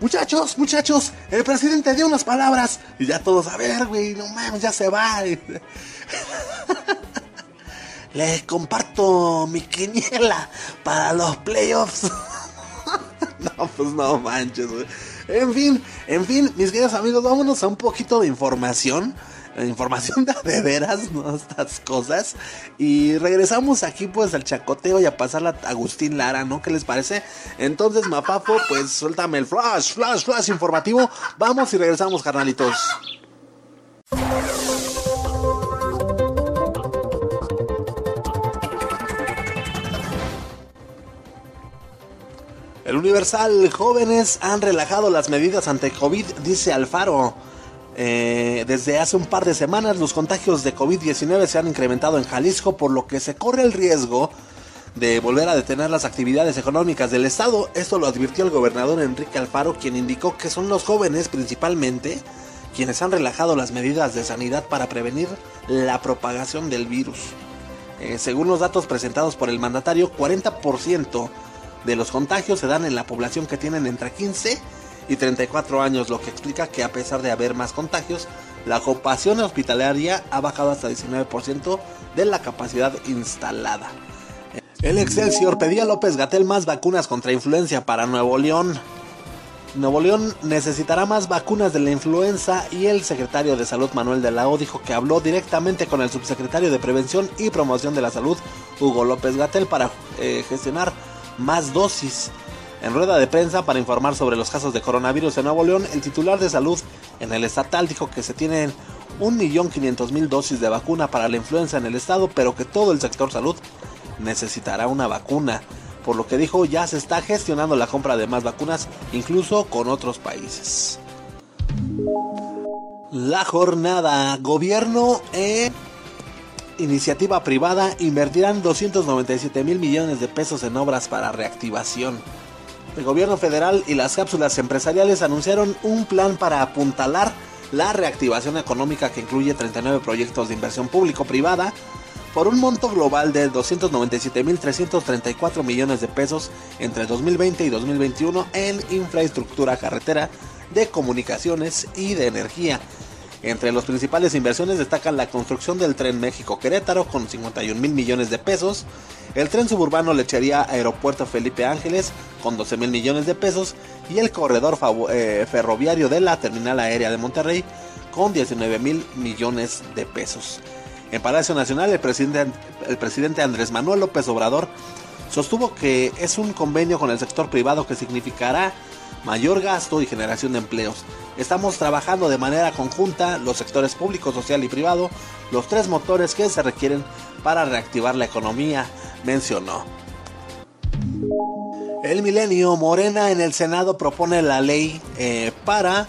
muchachos, muchachos, el presidente dio unas palabras y ya todos, a ver, güey, no mames, ya se va. Les comparto mi quiniela para los playoffs. no, pues no manches, En fin, en fin, mis queridos amigos, vámonos a un poquito de información. Información de, veras, ¿no? Estas cosas. Y regresamos aquí, pues, al chacoteo y a pasarla a Agustín Lara, ¿no? ¿Qué les parece? Entonces, Mapafo, pues, suéltame el flash, flash, flash informativo. Vamos y regresamos, carnalitos. El Universal, jóvenes han relajado las medidas ante COVID, dice Alfaro. Eh, desde hace un par de semanas los contagios de COVID-19 se han incrementado en Jalisco, por lo que se corre el riesgo de volver a detener las actividades económicas del Estado. Esto lo advirtió el gobernador Enrique Alfaro, quien indicó que son los jóvenes principalmente quienes han relajado las medidas de sanidad para prevenir la propagación del virus. Eh, según los datos presentados por el mandatario, 40% de los contagios se dan en la población que tienen entre 15 y 34 años, lo que explica que a pesar de haber más contagios, la ocupación hospitalaria ha bajado hasta 19% de la capacidad instalada. El Excelsior pedía a López Gatel más vacunas contra influencia para Nuevo León. Nuevo León necesitará más vacunas de la influenza y el secretario de Salud Manuel de la O dijo que habló directamente con el subsecretario de Prevención y Promoción de la Salud Hugo López Gatel para eh, gestionar más dosis. En rueda de prensa para informar sobre los casos de coronavirus en Nuevo León, el titular de salud en el estatal dijo que se tienen 1.500.000 dosis de vacuna para la influenza en el estado, pero que todo el sector salud necesitará una vacuna. Por lo que dijo, ya se está gestionando la compra de más vacunas, incluso con otros países. La jornada. Gobierno e iniciativa privada invertirán 297 mil millones de pesos en obras para reactivación. El gobierno federal y las cápsulas empresariales anunciaron un plan para apuntalar la reactivación económica que incluye 39 proyectos de inversión público-privada por un monto global de 297.334 millones de pesos entre 2020 y 2021 en infraestructura carretera, de comunicaciones y de energía. Entre las principales inversiones destacan la construcción del tren México-Querétaro con 51 mil millones de pesos, el tren suburbano Lechería Aeropuerto Felipe Ángeles con 12 mil millones de pesos y el corredor eh, ferroviario de la terminal aérea de Monterrey con 19 mil millones de pesos. En Palacio Nacional, el presidente, el presidente Andrés Manuel López Obrador sostuvo que es un convenio con el sector privado que significará mayor gasto y generación de empleos. Estamos trabajando de manera conjunta los sectores público, social y privado, los tres motores que se requieren para reactivar la economía, mencionó. El milenio Morena en el Senado propone la ley eh, para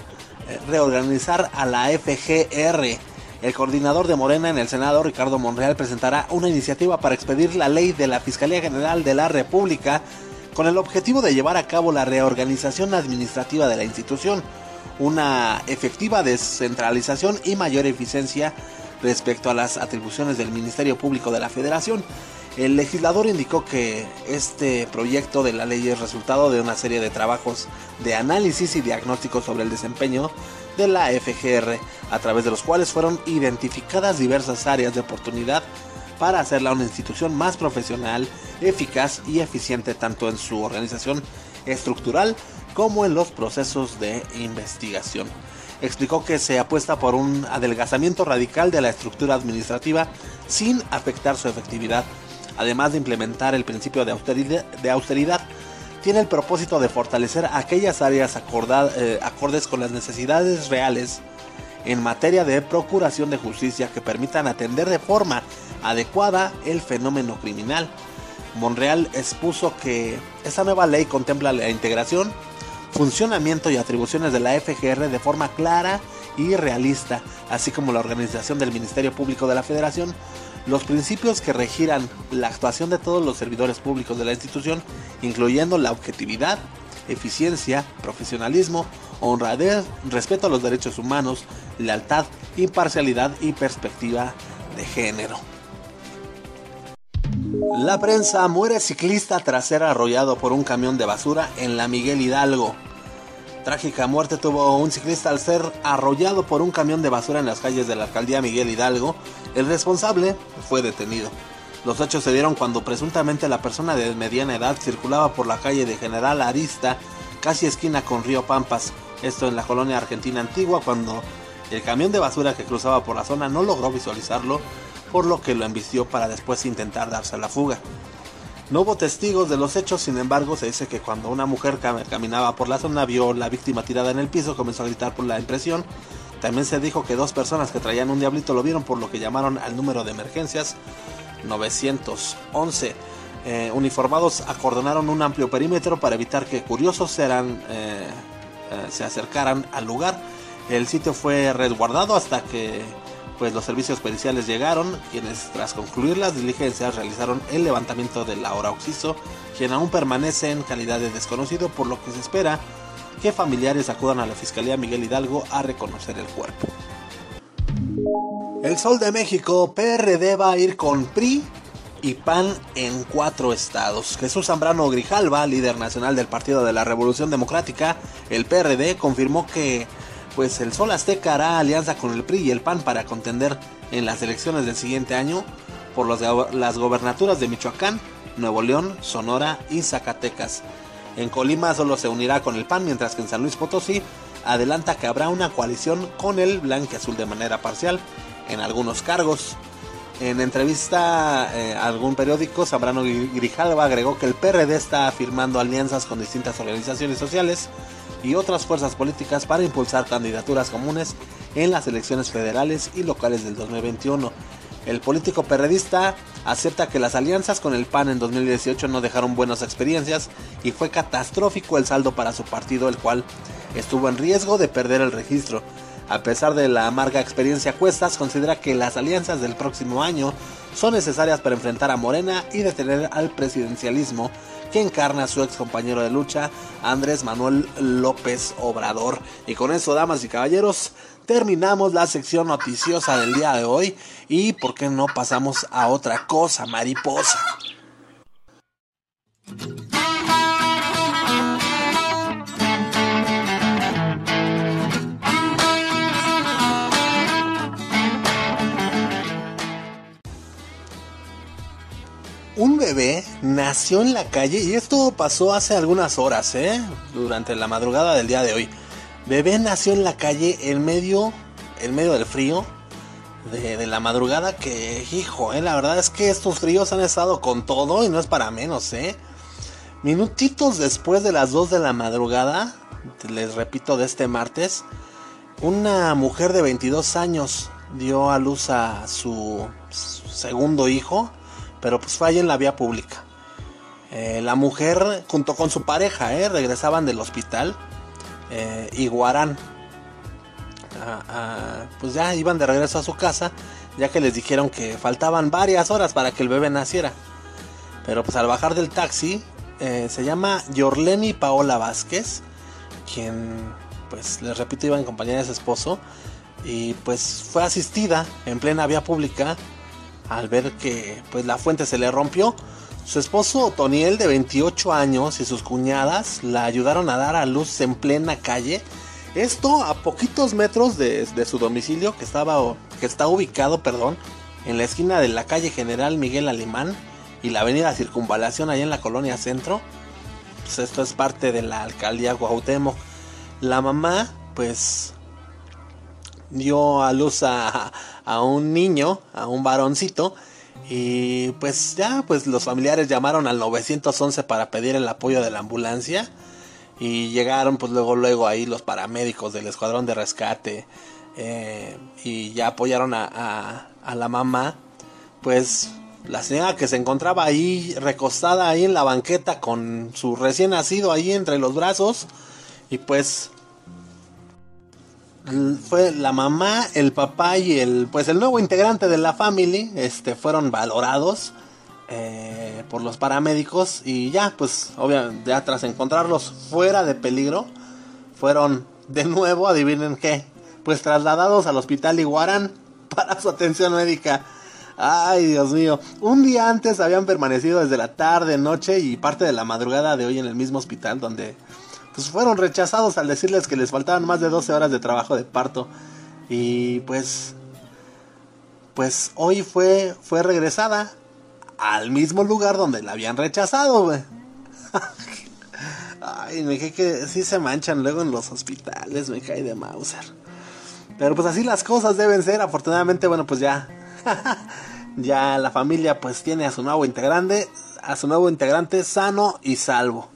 eh, reorganizar a la FGR. El coordinador de Morena en el Senado, Ricardo Monreal, presentará una iniciativa para expedir la ley de la Fiscalía General de la República con el objetivo de llevar a cabo la reorganización administrativa de la institución, una efectiva descentralización y mayor eficiencia respecto a las atribuciones del Ministerio Público de la Federación. El legislador indicó que este proyecto de la ley es resultado de una serie de trabajos de análisis y diagnóstico sobre el desempeño de la FGR, a través de los cuales fueron identificadas diversas áreas de oportunidad para hacerla una institución más profesional, eficaz y eficiente tanto en su organización estructural como en los procesos de investigación. Explicó que se apuesta por un adelgazamiento radical de la estructura administrativa sin afectar su efectividad, además de implementar el principio de austeridad, tiene el propósito de fortalecer aquellas áreas eh, acordes con las necesidades reales en materia de procuración de justicia que permitan atender de forma adecuada el fenómeno criminal. Monreal expuso que esta nueva ley contempla la integración, funcionamiento y atribuciones de la FGR de forma clara y realista, así como la organización del Ministerio Público de la Federación, los principios que regirán la actuación de todos los servidores públicos de la institución, incluyendo la objetividad, eficiencia, profesionalismo, honradez, respeto a los derechos humanos, lealtad, imparcialidad y perspectiva de género. La prensa muere ciclista tras ser arrollado por un camión de basura en la Miguel Hidalgo. Trágica muerte tuvo un ciclista al ser arrollado por un camión de basura en las calles de la alcaldía Miguel Hidalgo. El responsable fue detenido. Los hechos se dieron cuando presuntamente la persona de mediana edad circulaba por la calle de General Arista, casi esquina con Río Pampas, esto en la colonia argentina antigua, cuando el camión de basura que cruzaba por la zona no logró visualizarlo por lo que lo embistió para después intentar darse la fuga. No hubo testigos de los hechos, sin embargo, se dice que cuando una mujer caminaba por la zona vio la víctima tirada en el piso, comenzó a gritar por la impresión. También se dijo que dos personas que traían un diablito lo vieron, por lo que llamaron al número de emergencias 911. Eh, uniformados acordonaron un amplio perímetro para evitar que curiosos eh, eh, se acercaran al lugar. El sitio fue resguardado hasta que pues los servicios periciales llegaron, quienes tras concluir las diligencias realizaron el levantamiento del ahora occiso, quien aún permanece en calidad de desconocido, por lo que se espera que familiares acudan a la Fiscalía Miguel Hidalgo a reconocer el cuerpo. El Sol de México, PRD va a ir con PRI y PAN en cuatro estados. Jesús Zambrano Grijalva, líder nacional del Partido de la Revolución Democrática, el PRD, confirmó que pues el Sol Azteca hará alianza con el PRI y el PAN para contender en las elecciones del siguiente año por las gobernaturas de Michoacán, Nuevo León, Sonora y Zacatecas. En Colima solo se unirá con el PAN, mientras que en San Luis Potosí adelanta que habrá una coalición con el Azul de manera parcial en algunos cargos. En entrevista eh, a algún periódico, Zambrano Grijalva agregó que el PRD está firmando alianzas con distintas organizaciones sociales y otras fuerzas políticas para impulsar candidaturas comunes en las elecciones federales y locales del 2021. El político perredista acepta que las alianzas con el PAN en 2018 no dejaron buenas experiencias y fue catastrófico el saldo para su partido, el cual estuvo en riesgo de perder el registro. A pesar de la amarga experiencia Cuestas, considera que las alianzas del próximo año son necesarias para enfrentar a Morena y detener al presidencialismo que encarna a su ex compañero de lucha, Andrés Manuel López Obrador. Y con eso, damas y caballeros, terminamos la sección noticiosa del día de hoy y por qué no pasamos a otra cosa, mariposa. Un bebé nació en la calle y esto pasó hace algunas horas, ¿eh? Durante la madrugada del día de hoy. Bebé nació en la calle en medio, en medio del frío de, la madrugada que, hijo, eh, la verdad es que estos fríos han estado con todo y no es para menos, eh. Minutitos después de las 2 de la madrugada, les repito, de este martes, una mujer de 22 años dio a luz a su, segundo hijo, pero pues fue en la vía pública. Eh, la mujer, junto con su pareja, eh, regresaban del hospital eh, Iguarán. pues ya iban de regreso a su casa, ya que les dijeron que faltaban varias horas para que el bebé naciera. Pero pues al bajar del taxi, se llama Yorleni Paola Vázquez, quien, pues les repito, iba en compañía de su esposo. Y pues fue asistida en plena vía pública al ver que pues la fuente se le rompió su esposo Toniel, de 28 años, y sus cuñadas la ayudaron a dar a luz en plena calle. Esto a poquitos metros de, su domicilio, que, estaba, que está ubicado perdón, en la esquina de la calle General Miguel Alemán y la avenida Circunvalación, allá en la colonia Centro. Pues esto es parte de la alcaldía Guautemoc. La mamá, pues, dio a luz a, a un niño, a un varoncito, y pues ya, pues los familiares llamaron al 911 para pedir el apoyo de la ambulancia. Y llegaron pues luego, luego ahí los paramédicos del escuadrón de rescate. Eh, y ya apoyaron a, a, la mamá. Pues la señora que se encontraba ahí recostada ahí en la banqueta con su recién nacido ahí entre los brazos. Y pues fue la mamá, el papá y el pues el nuevo integrante de la family, este fueron valorados eh, por los paramédicos y ya pues obviamente ya tras encontrarlos fuera de peligro fueron de nuevo, adivinen qué, pues trasladados al hospital Iguarán para su atención médica. Ay, Dios mío. Un día antes habían permanecido desde la tarde, noche y parte de la madrugada de hoy en el mismo hospital donde pues fueron rechazados al decirles que les faltaban más de 12 horas de trabajo de parto. Y pues, pues hoy fue, fue regresada al mismo lugar donde la habían rechazado, güey. Ay, me cae que sí se manchan luego en los hospitales, me cae de Mauser. Pero pues así las cosas deben ser. Afortunadamente, bueno, pues ya. ya la familia pues tiene a su nuevo integrante, a su nuevo integrante sano y salvo,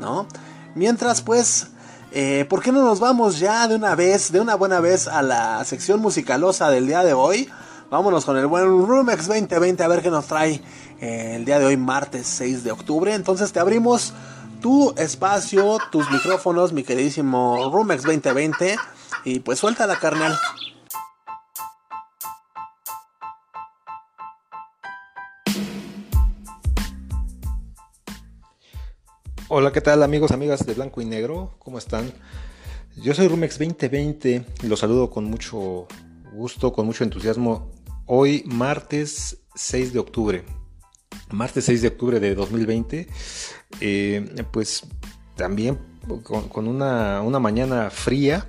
¿no? Mientras pues, eh, ¿por qué no nos vamos ya de una vez, de una buena vez a la sección musicalosa del día de hoy? Vámonos con el buen Rumex 2020 a ver qué nos trae eh, el día de hoy, martes 6 de octubre. Entonces te abrimos tu espacio, tus micrófonos, mi queridísimo Rumex 2020. Y pues suelta la carnal. Hola, ¿qué tal amigos, amigas de Blanco y Negro? ¿Cómo están? Yo soy Rumex 2020 y los saludo con mucho gusto, con mucho entusiasmo. Hoy, martes 6 de octubre. Martes 6 de octubre de 2020. Eh, pues también con, una, mañana fría,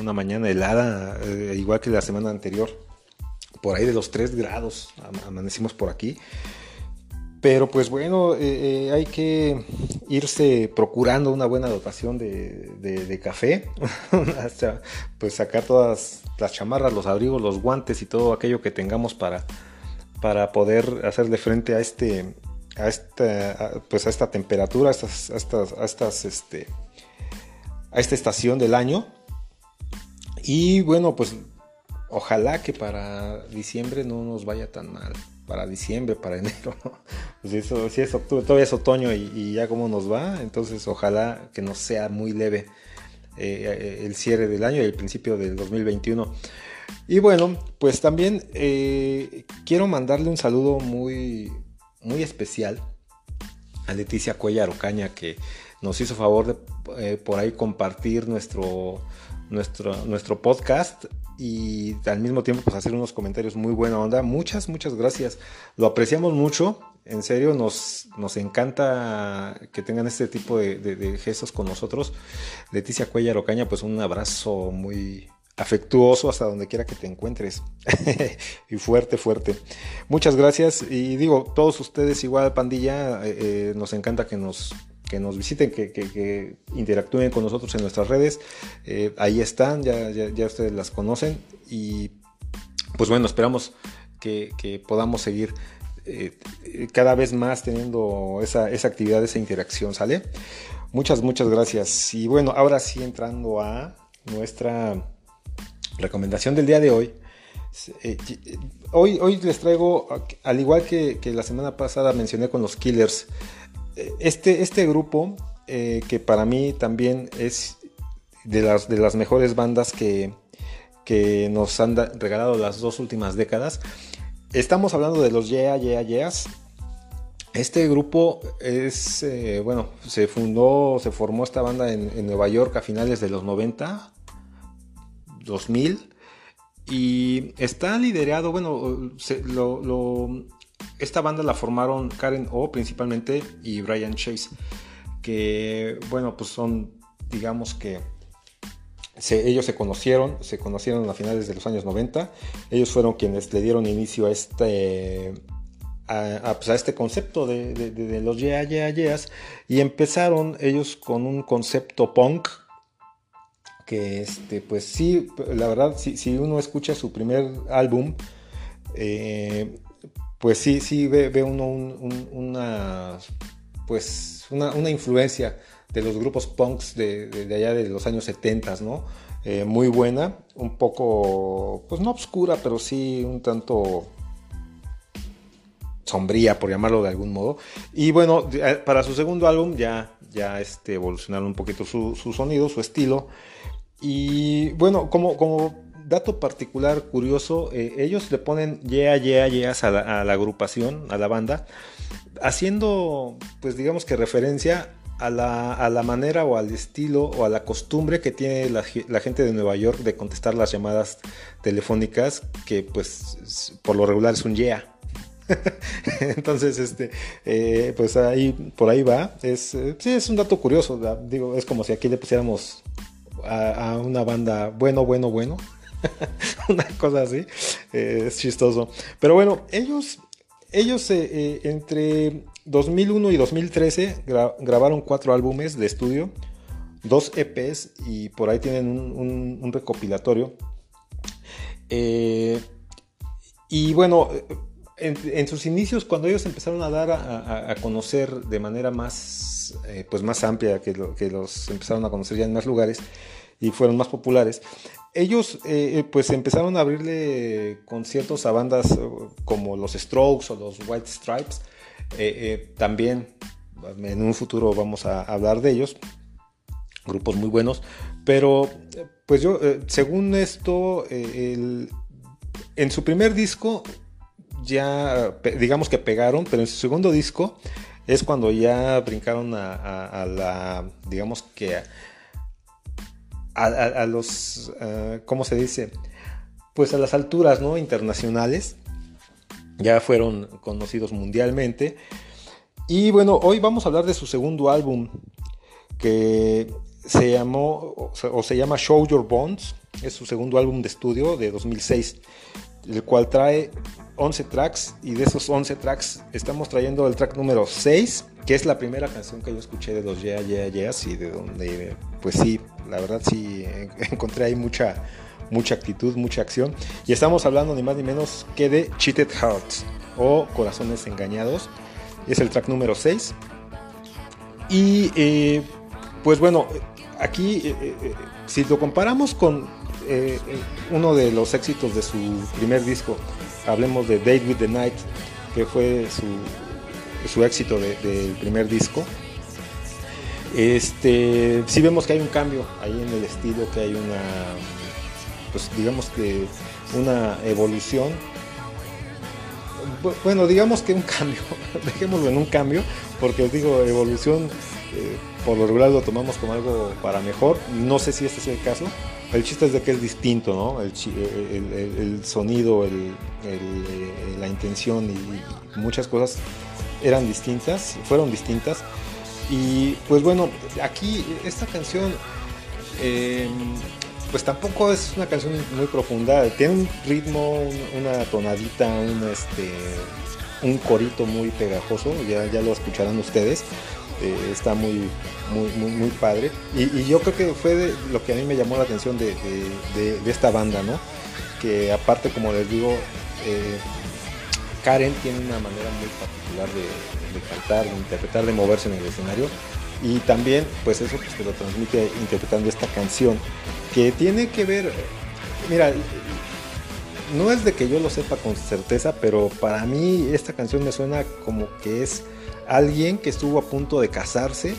una mañana helada, eh, igual que la semana anterior. Por ahí de los 3 grados amanecimos por aquí. Pero pues bueno, eh, hay que irse procurando una buena dotación de, café, hasta pues sacar todas las chamarras, los abrigos, los guantes y todo aquello que tengamos para, para poder hacerle frente a este a esta pues a esta temperatura, a estas, a estas, este, a esta estación del año. Y bueno, pues ojalá que para diciembre no nos vaya tan mal. Para diciembre, para enero. Pues eso, si es octubre, todavía es otoño y, ya como nos va. Entonces ojalá que no sea muy leve eh, el cierre del año y el principio del 2021. Y bueno, pues también eh, quiero mandarle un saludo muy, muy especial a Leticia Cuellar Ocaña que nos hizo favor de eh, por ahí compartir nuestro, nuestro, nuestro podcast y al mismo tiempo pues hacer unos comentarios muy buena onda. Muchas, muchas gracias. Lo apreciamos mucho. En serio, nos, nos encanta que tengan este tipo de, gestos con nosotros. Leticia Cuellar Ocaña, pues un abrazo muy, afectuoso hasta donde quiera que te encuentres. y fuerte, fuerte. Muchas gracias. Y digo, todos ustedes igual, pandilla, eh, eh, nos encanta que nos, que nos visiten, que, interactúen con nosotros en nuestras redes. Eh, ahí están, ya, ustedes las conocen. Y pues bueno, esperamos que, podamos seguir cada vez más teniendo esa, actividad, esa interacción, ¿sale? Muchas, muchas gracias. Y bueno, ahora sí entrando a nuestra recomendación del día de hoy. Eh, hoy, hoy les traigo, al igual que, la semana pasada mencioné con los Killers, eh, este, este grupo eh, que para mí también es de las, de las mejores bandas que, que nos han regalado las dos últimas décadas. Estamos hablando de los Yeah, Yeah, Yeahs. Este grupo es, bueno, se fundó, se formó esta banda en, Nueva York a finales de los 90, 2000 y está liderado, bueno, esta banda la formaron Karen O principalmente y Brian Chase, que bueno, pues son, digamos que ellos se conocieron, se conocieron a finales de los años 90, ellos fueron quienes le dieron inicio a este... A, pues, este concepto de, los yeah, yeah, yeahs y empezaron ellos con un concepto punk que este, pues sí, la verdad, si, uno escucha su primer álbum, eh, pues sí, sí ve, uno una, pues una, influencia de los grupos punks de, allá de los años 70, ¿no? Eh, muy buena, un poco, pues no oscura, pero sí un tanto sombría, por llamarlo de algún modo. Y bueno, para su segundo álbum ya, ya este, evolucionaron un poquito su, su sonido, su estilo. Y bueno, como, como dato particular curioso, eh, ellos le ponen yeah, yeah, yeah a la, agrupación, a la banda, haciendo, pues digamos que referencia a la, a la, manera o al estilo o a la costumbre que tiene la, la, gente de Nueva York de contestar las llamadas telefónicas, que pues por lo regular es un yeah. Entonces, este, eh, pues ahí, por ahí va. Es, eh, sí, es un dato curioso. Digo, es como si aquí le pusiéramos a, una banda bueno, bueno, bueno. una cosa así. Eh, es chistoso. Pero bueno, ellos, ellos eh, eh, entre 2001 y 2013 grabaron cuatro álbumes de estudio, dos EPs y por ahí tienen un, recopilatorio. y bueno, en, sus inicios, cuando ellos empezaron a dar a, conocer de manera más, pues más amplia, que, que, los empezaron a conocer ya en más lugares y fueron más populares, ellos eh, pues empezaron a abrirle conciertos a bandas como los Strokes o los White Stripes. Eh, también en un futuro vamos a hablar de ellos, grupos muy buenos, pero pues yo, según esto, el, en su primer disco ya, digamos que pegaron, pero en su segundo disco es cuando ya brincaron a, la, digamos que a, los, uh, ¿cómo se dice? Pues a las alturas, ¿no? Internacionales. Ya fueron conocidos mundialmente. Y bueno, hoy vamos a hablar de su segundo álbum, que se llamó, o se llama Show Your Bones. Es su segundo álbum de estudio de 2006. el cual trae 11 tracks y de esos 11 tracks estamos trayendo el track número 6, que es la primera canción que yo escuché de los Yeah Yeah Yeahs y de donde, pues sí, la verdad sí encontré ahí mucha, mucha actitud, mucha acción. Y estamos hablando ni más ni menos que de Cheated Hearts o Corazones Engañados. Es el track número 6. Y eh, pues bueno, aquí eh, eh, si lo comparamos con uno de los éxitos de su primer disco, hablemos de Date with the Night, que fue su, éxito del primer disco. Este, sí vemos que hay un cambio ahí en el estilo, que hay una, pues digamos que una evolución. Bueno, digamos que un cambio, dejémoslo en un cambio, porque os digo, evolución eh, por lo regular lo tomamos como algo para mejor. No sé si este es el caso, el chiste es de que es distinto, ¿no? El, sonido, el, la intención y, muchas cosas eran distintas, fueron distintas. Y pues bueno, aquí esta canción, em, pues tampoco es una canción muy profunda. Tiene un ritmo, una tonadita, un, este, un corito muy pegajoso, ya, ya lo escucharán ustedes. Eh, está muy, muy, muy, padre. Y, yo creo que fue lo que a mí me llamó la atención de, esta banda, ¿no? Que aparte, como les digo, eh, Karen tiene una manera muy particular de, cantar, de interpretar, de moverse en el escenario. Y también, pues eso pues, lo transmite interpretando esta canción, que tiene que ver, mira, no es de que yo lo sepa con certeza, pero para mí esta canción me suena como que es alguien que estuvo a punto de casarse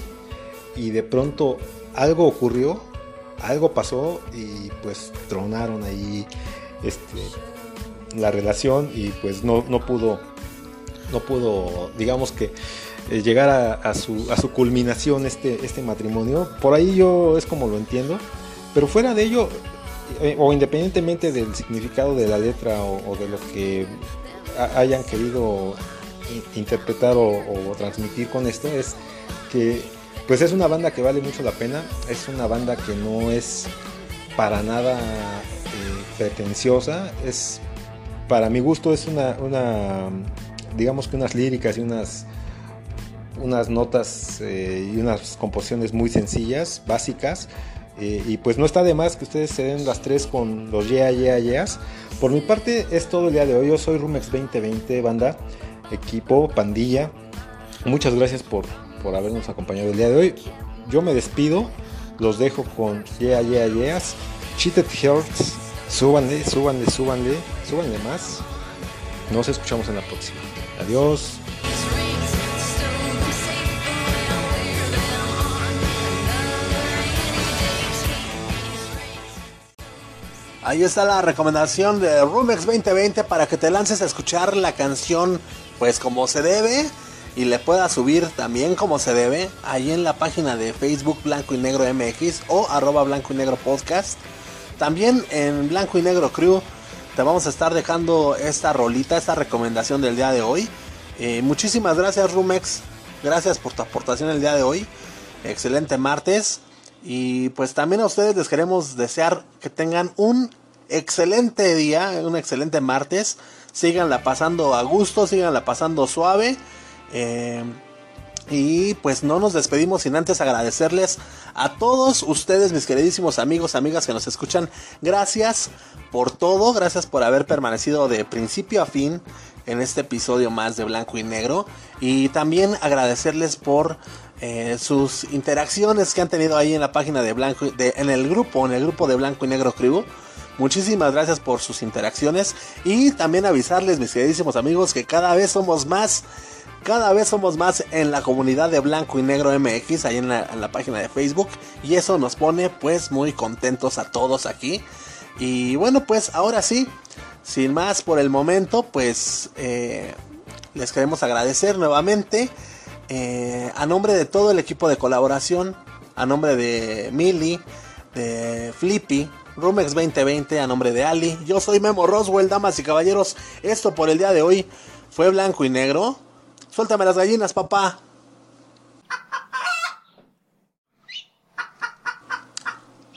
y de pronto algo ocurrió, algo pasó y pues tronaron ahí este, la relación y pues no, no pudo, no pudo, digamos que eh, llegar a, su, a su culminación este, este matrimonio. Por ahí yo es como lo entiendo, pero fuera de ello, eh, o independientemente del significado de la letra o de lo que hayan querido interpretar o, transmitir con esto es que pues es una banda que vale mucho la pena, es una banda que no es para nada eh, pretenciosa, es para mi gusto es una, una, digamos que unas líricas y unas unas notas eh, y unas composiciones muy sencillas, básicas. Eh, y pues no está de más que ustedes se den las tres con los yeah, yeah, yeahs. Por mi parte es todo el día de hoy. Yo soy Rumex 2020, banda equipo, pandilla. Muchas gracias por, por habernos acompañado el día de hoy. Yo me despido, los dejo con Yeah, Yeah, Yeahs, Cheated Hearts. Súbanle, súbanle, súbanle, súbanle más. Nos escuchamos en la próxima. Adiós. Ahí está la recomendación de Rumex 2020 para que te lances a escuchar la canción pues como se debe y le pueda subir también como se debe ahí en la página de Facebook Blanco y Negro MX o arroba Blanco y Negro Podcast. También en Blanco y Negro Crew te vamos a estar dejando esta rolita, esta recomendación del día de hoy. Eh, muchísimas gracias Rumex, gracias por tu aportación el día de hoy. Excelente martes. Y pues también a ustedes les queremos desear que tengan un excelente día, un excelente martes síganla pasando a gusto, síganla pasando suave. Eh, y pues no nos despedimos sin antes agradecerles a todos ustedes, mis queridísimos amigos, amigas que nos escuchan. Gracias por todo, gracias por haber permanecido de principio a fin en este episodio más de Blanco y Negro. Y también agradecerles por eh, sus interacciones que han tenido ahí en la página de Blanco, de, en el grupo, en el grupo de Blanco y Negro Crew. Muchísimas gracias por sus interacciones y también avisarles, mis queridísimos amigos, que cada vez somos más. Cada vez somos más en la comunidad de Blanco y Negro MX, ahí en la, página de Facebook. Y eso nos pone pues muy contentos a todos aquí. Y bueno, pues ahora sí, sin más por el momento, pues eh, les queremos agradecer nuevamente. Eh, a nombre de todo el equipo de colaboración, a nombre de Milly, de Flippy, Rumex 2020 a nombre de Ali. Yo soy Memo Roswell, damas y caballeros. Esto por el día de hoy fue blanco y negro. Suéltame las gallinas, papá.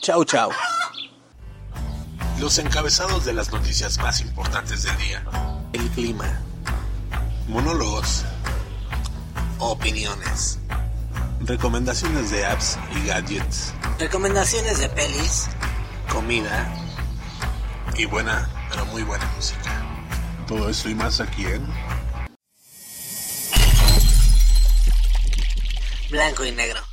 Chau, chau. Los encabezados de las noticias más importantes del día. El clima. Monólogos. Opiniones. Recomendaciones de apps y gadgets. Recomendaciones de pelis. Comida. Y buena, pero muy buena música. Todo esto y más aquí en Blanco y negro.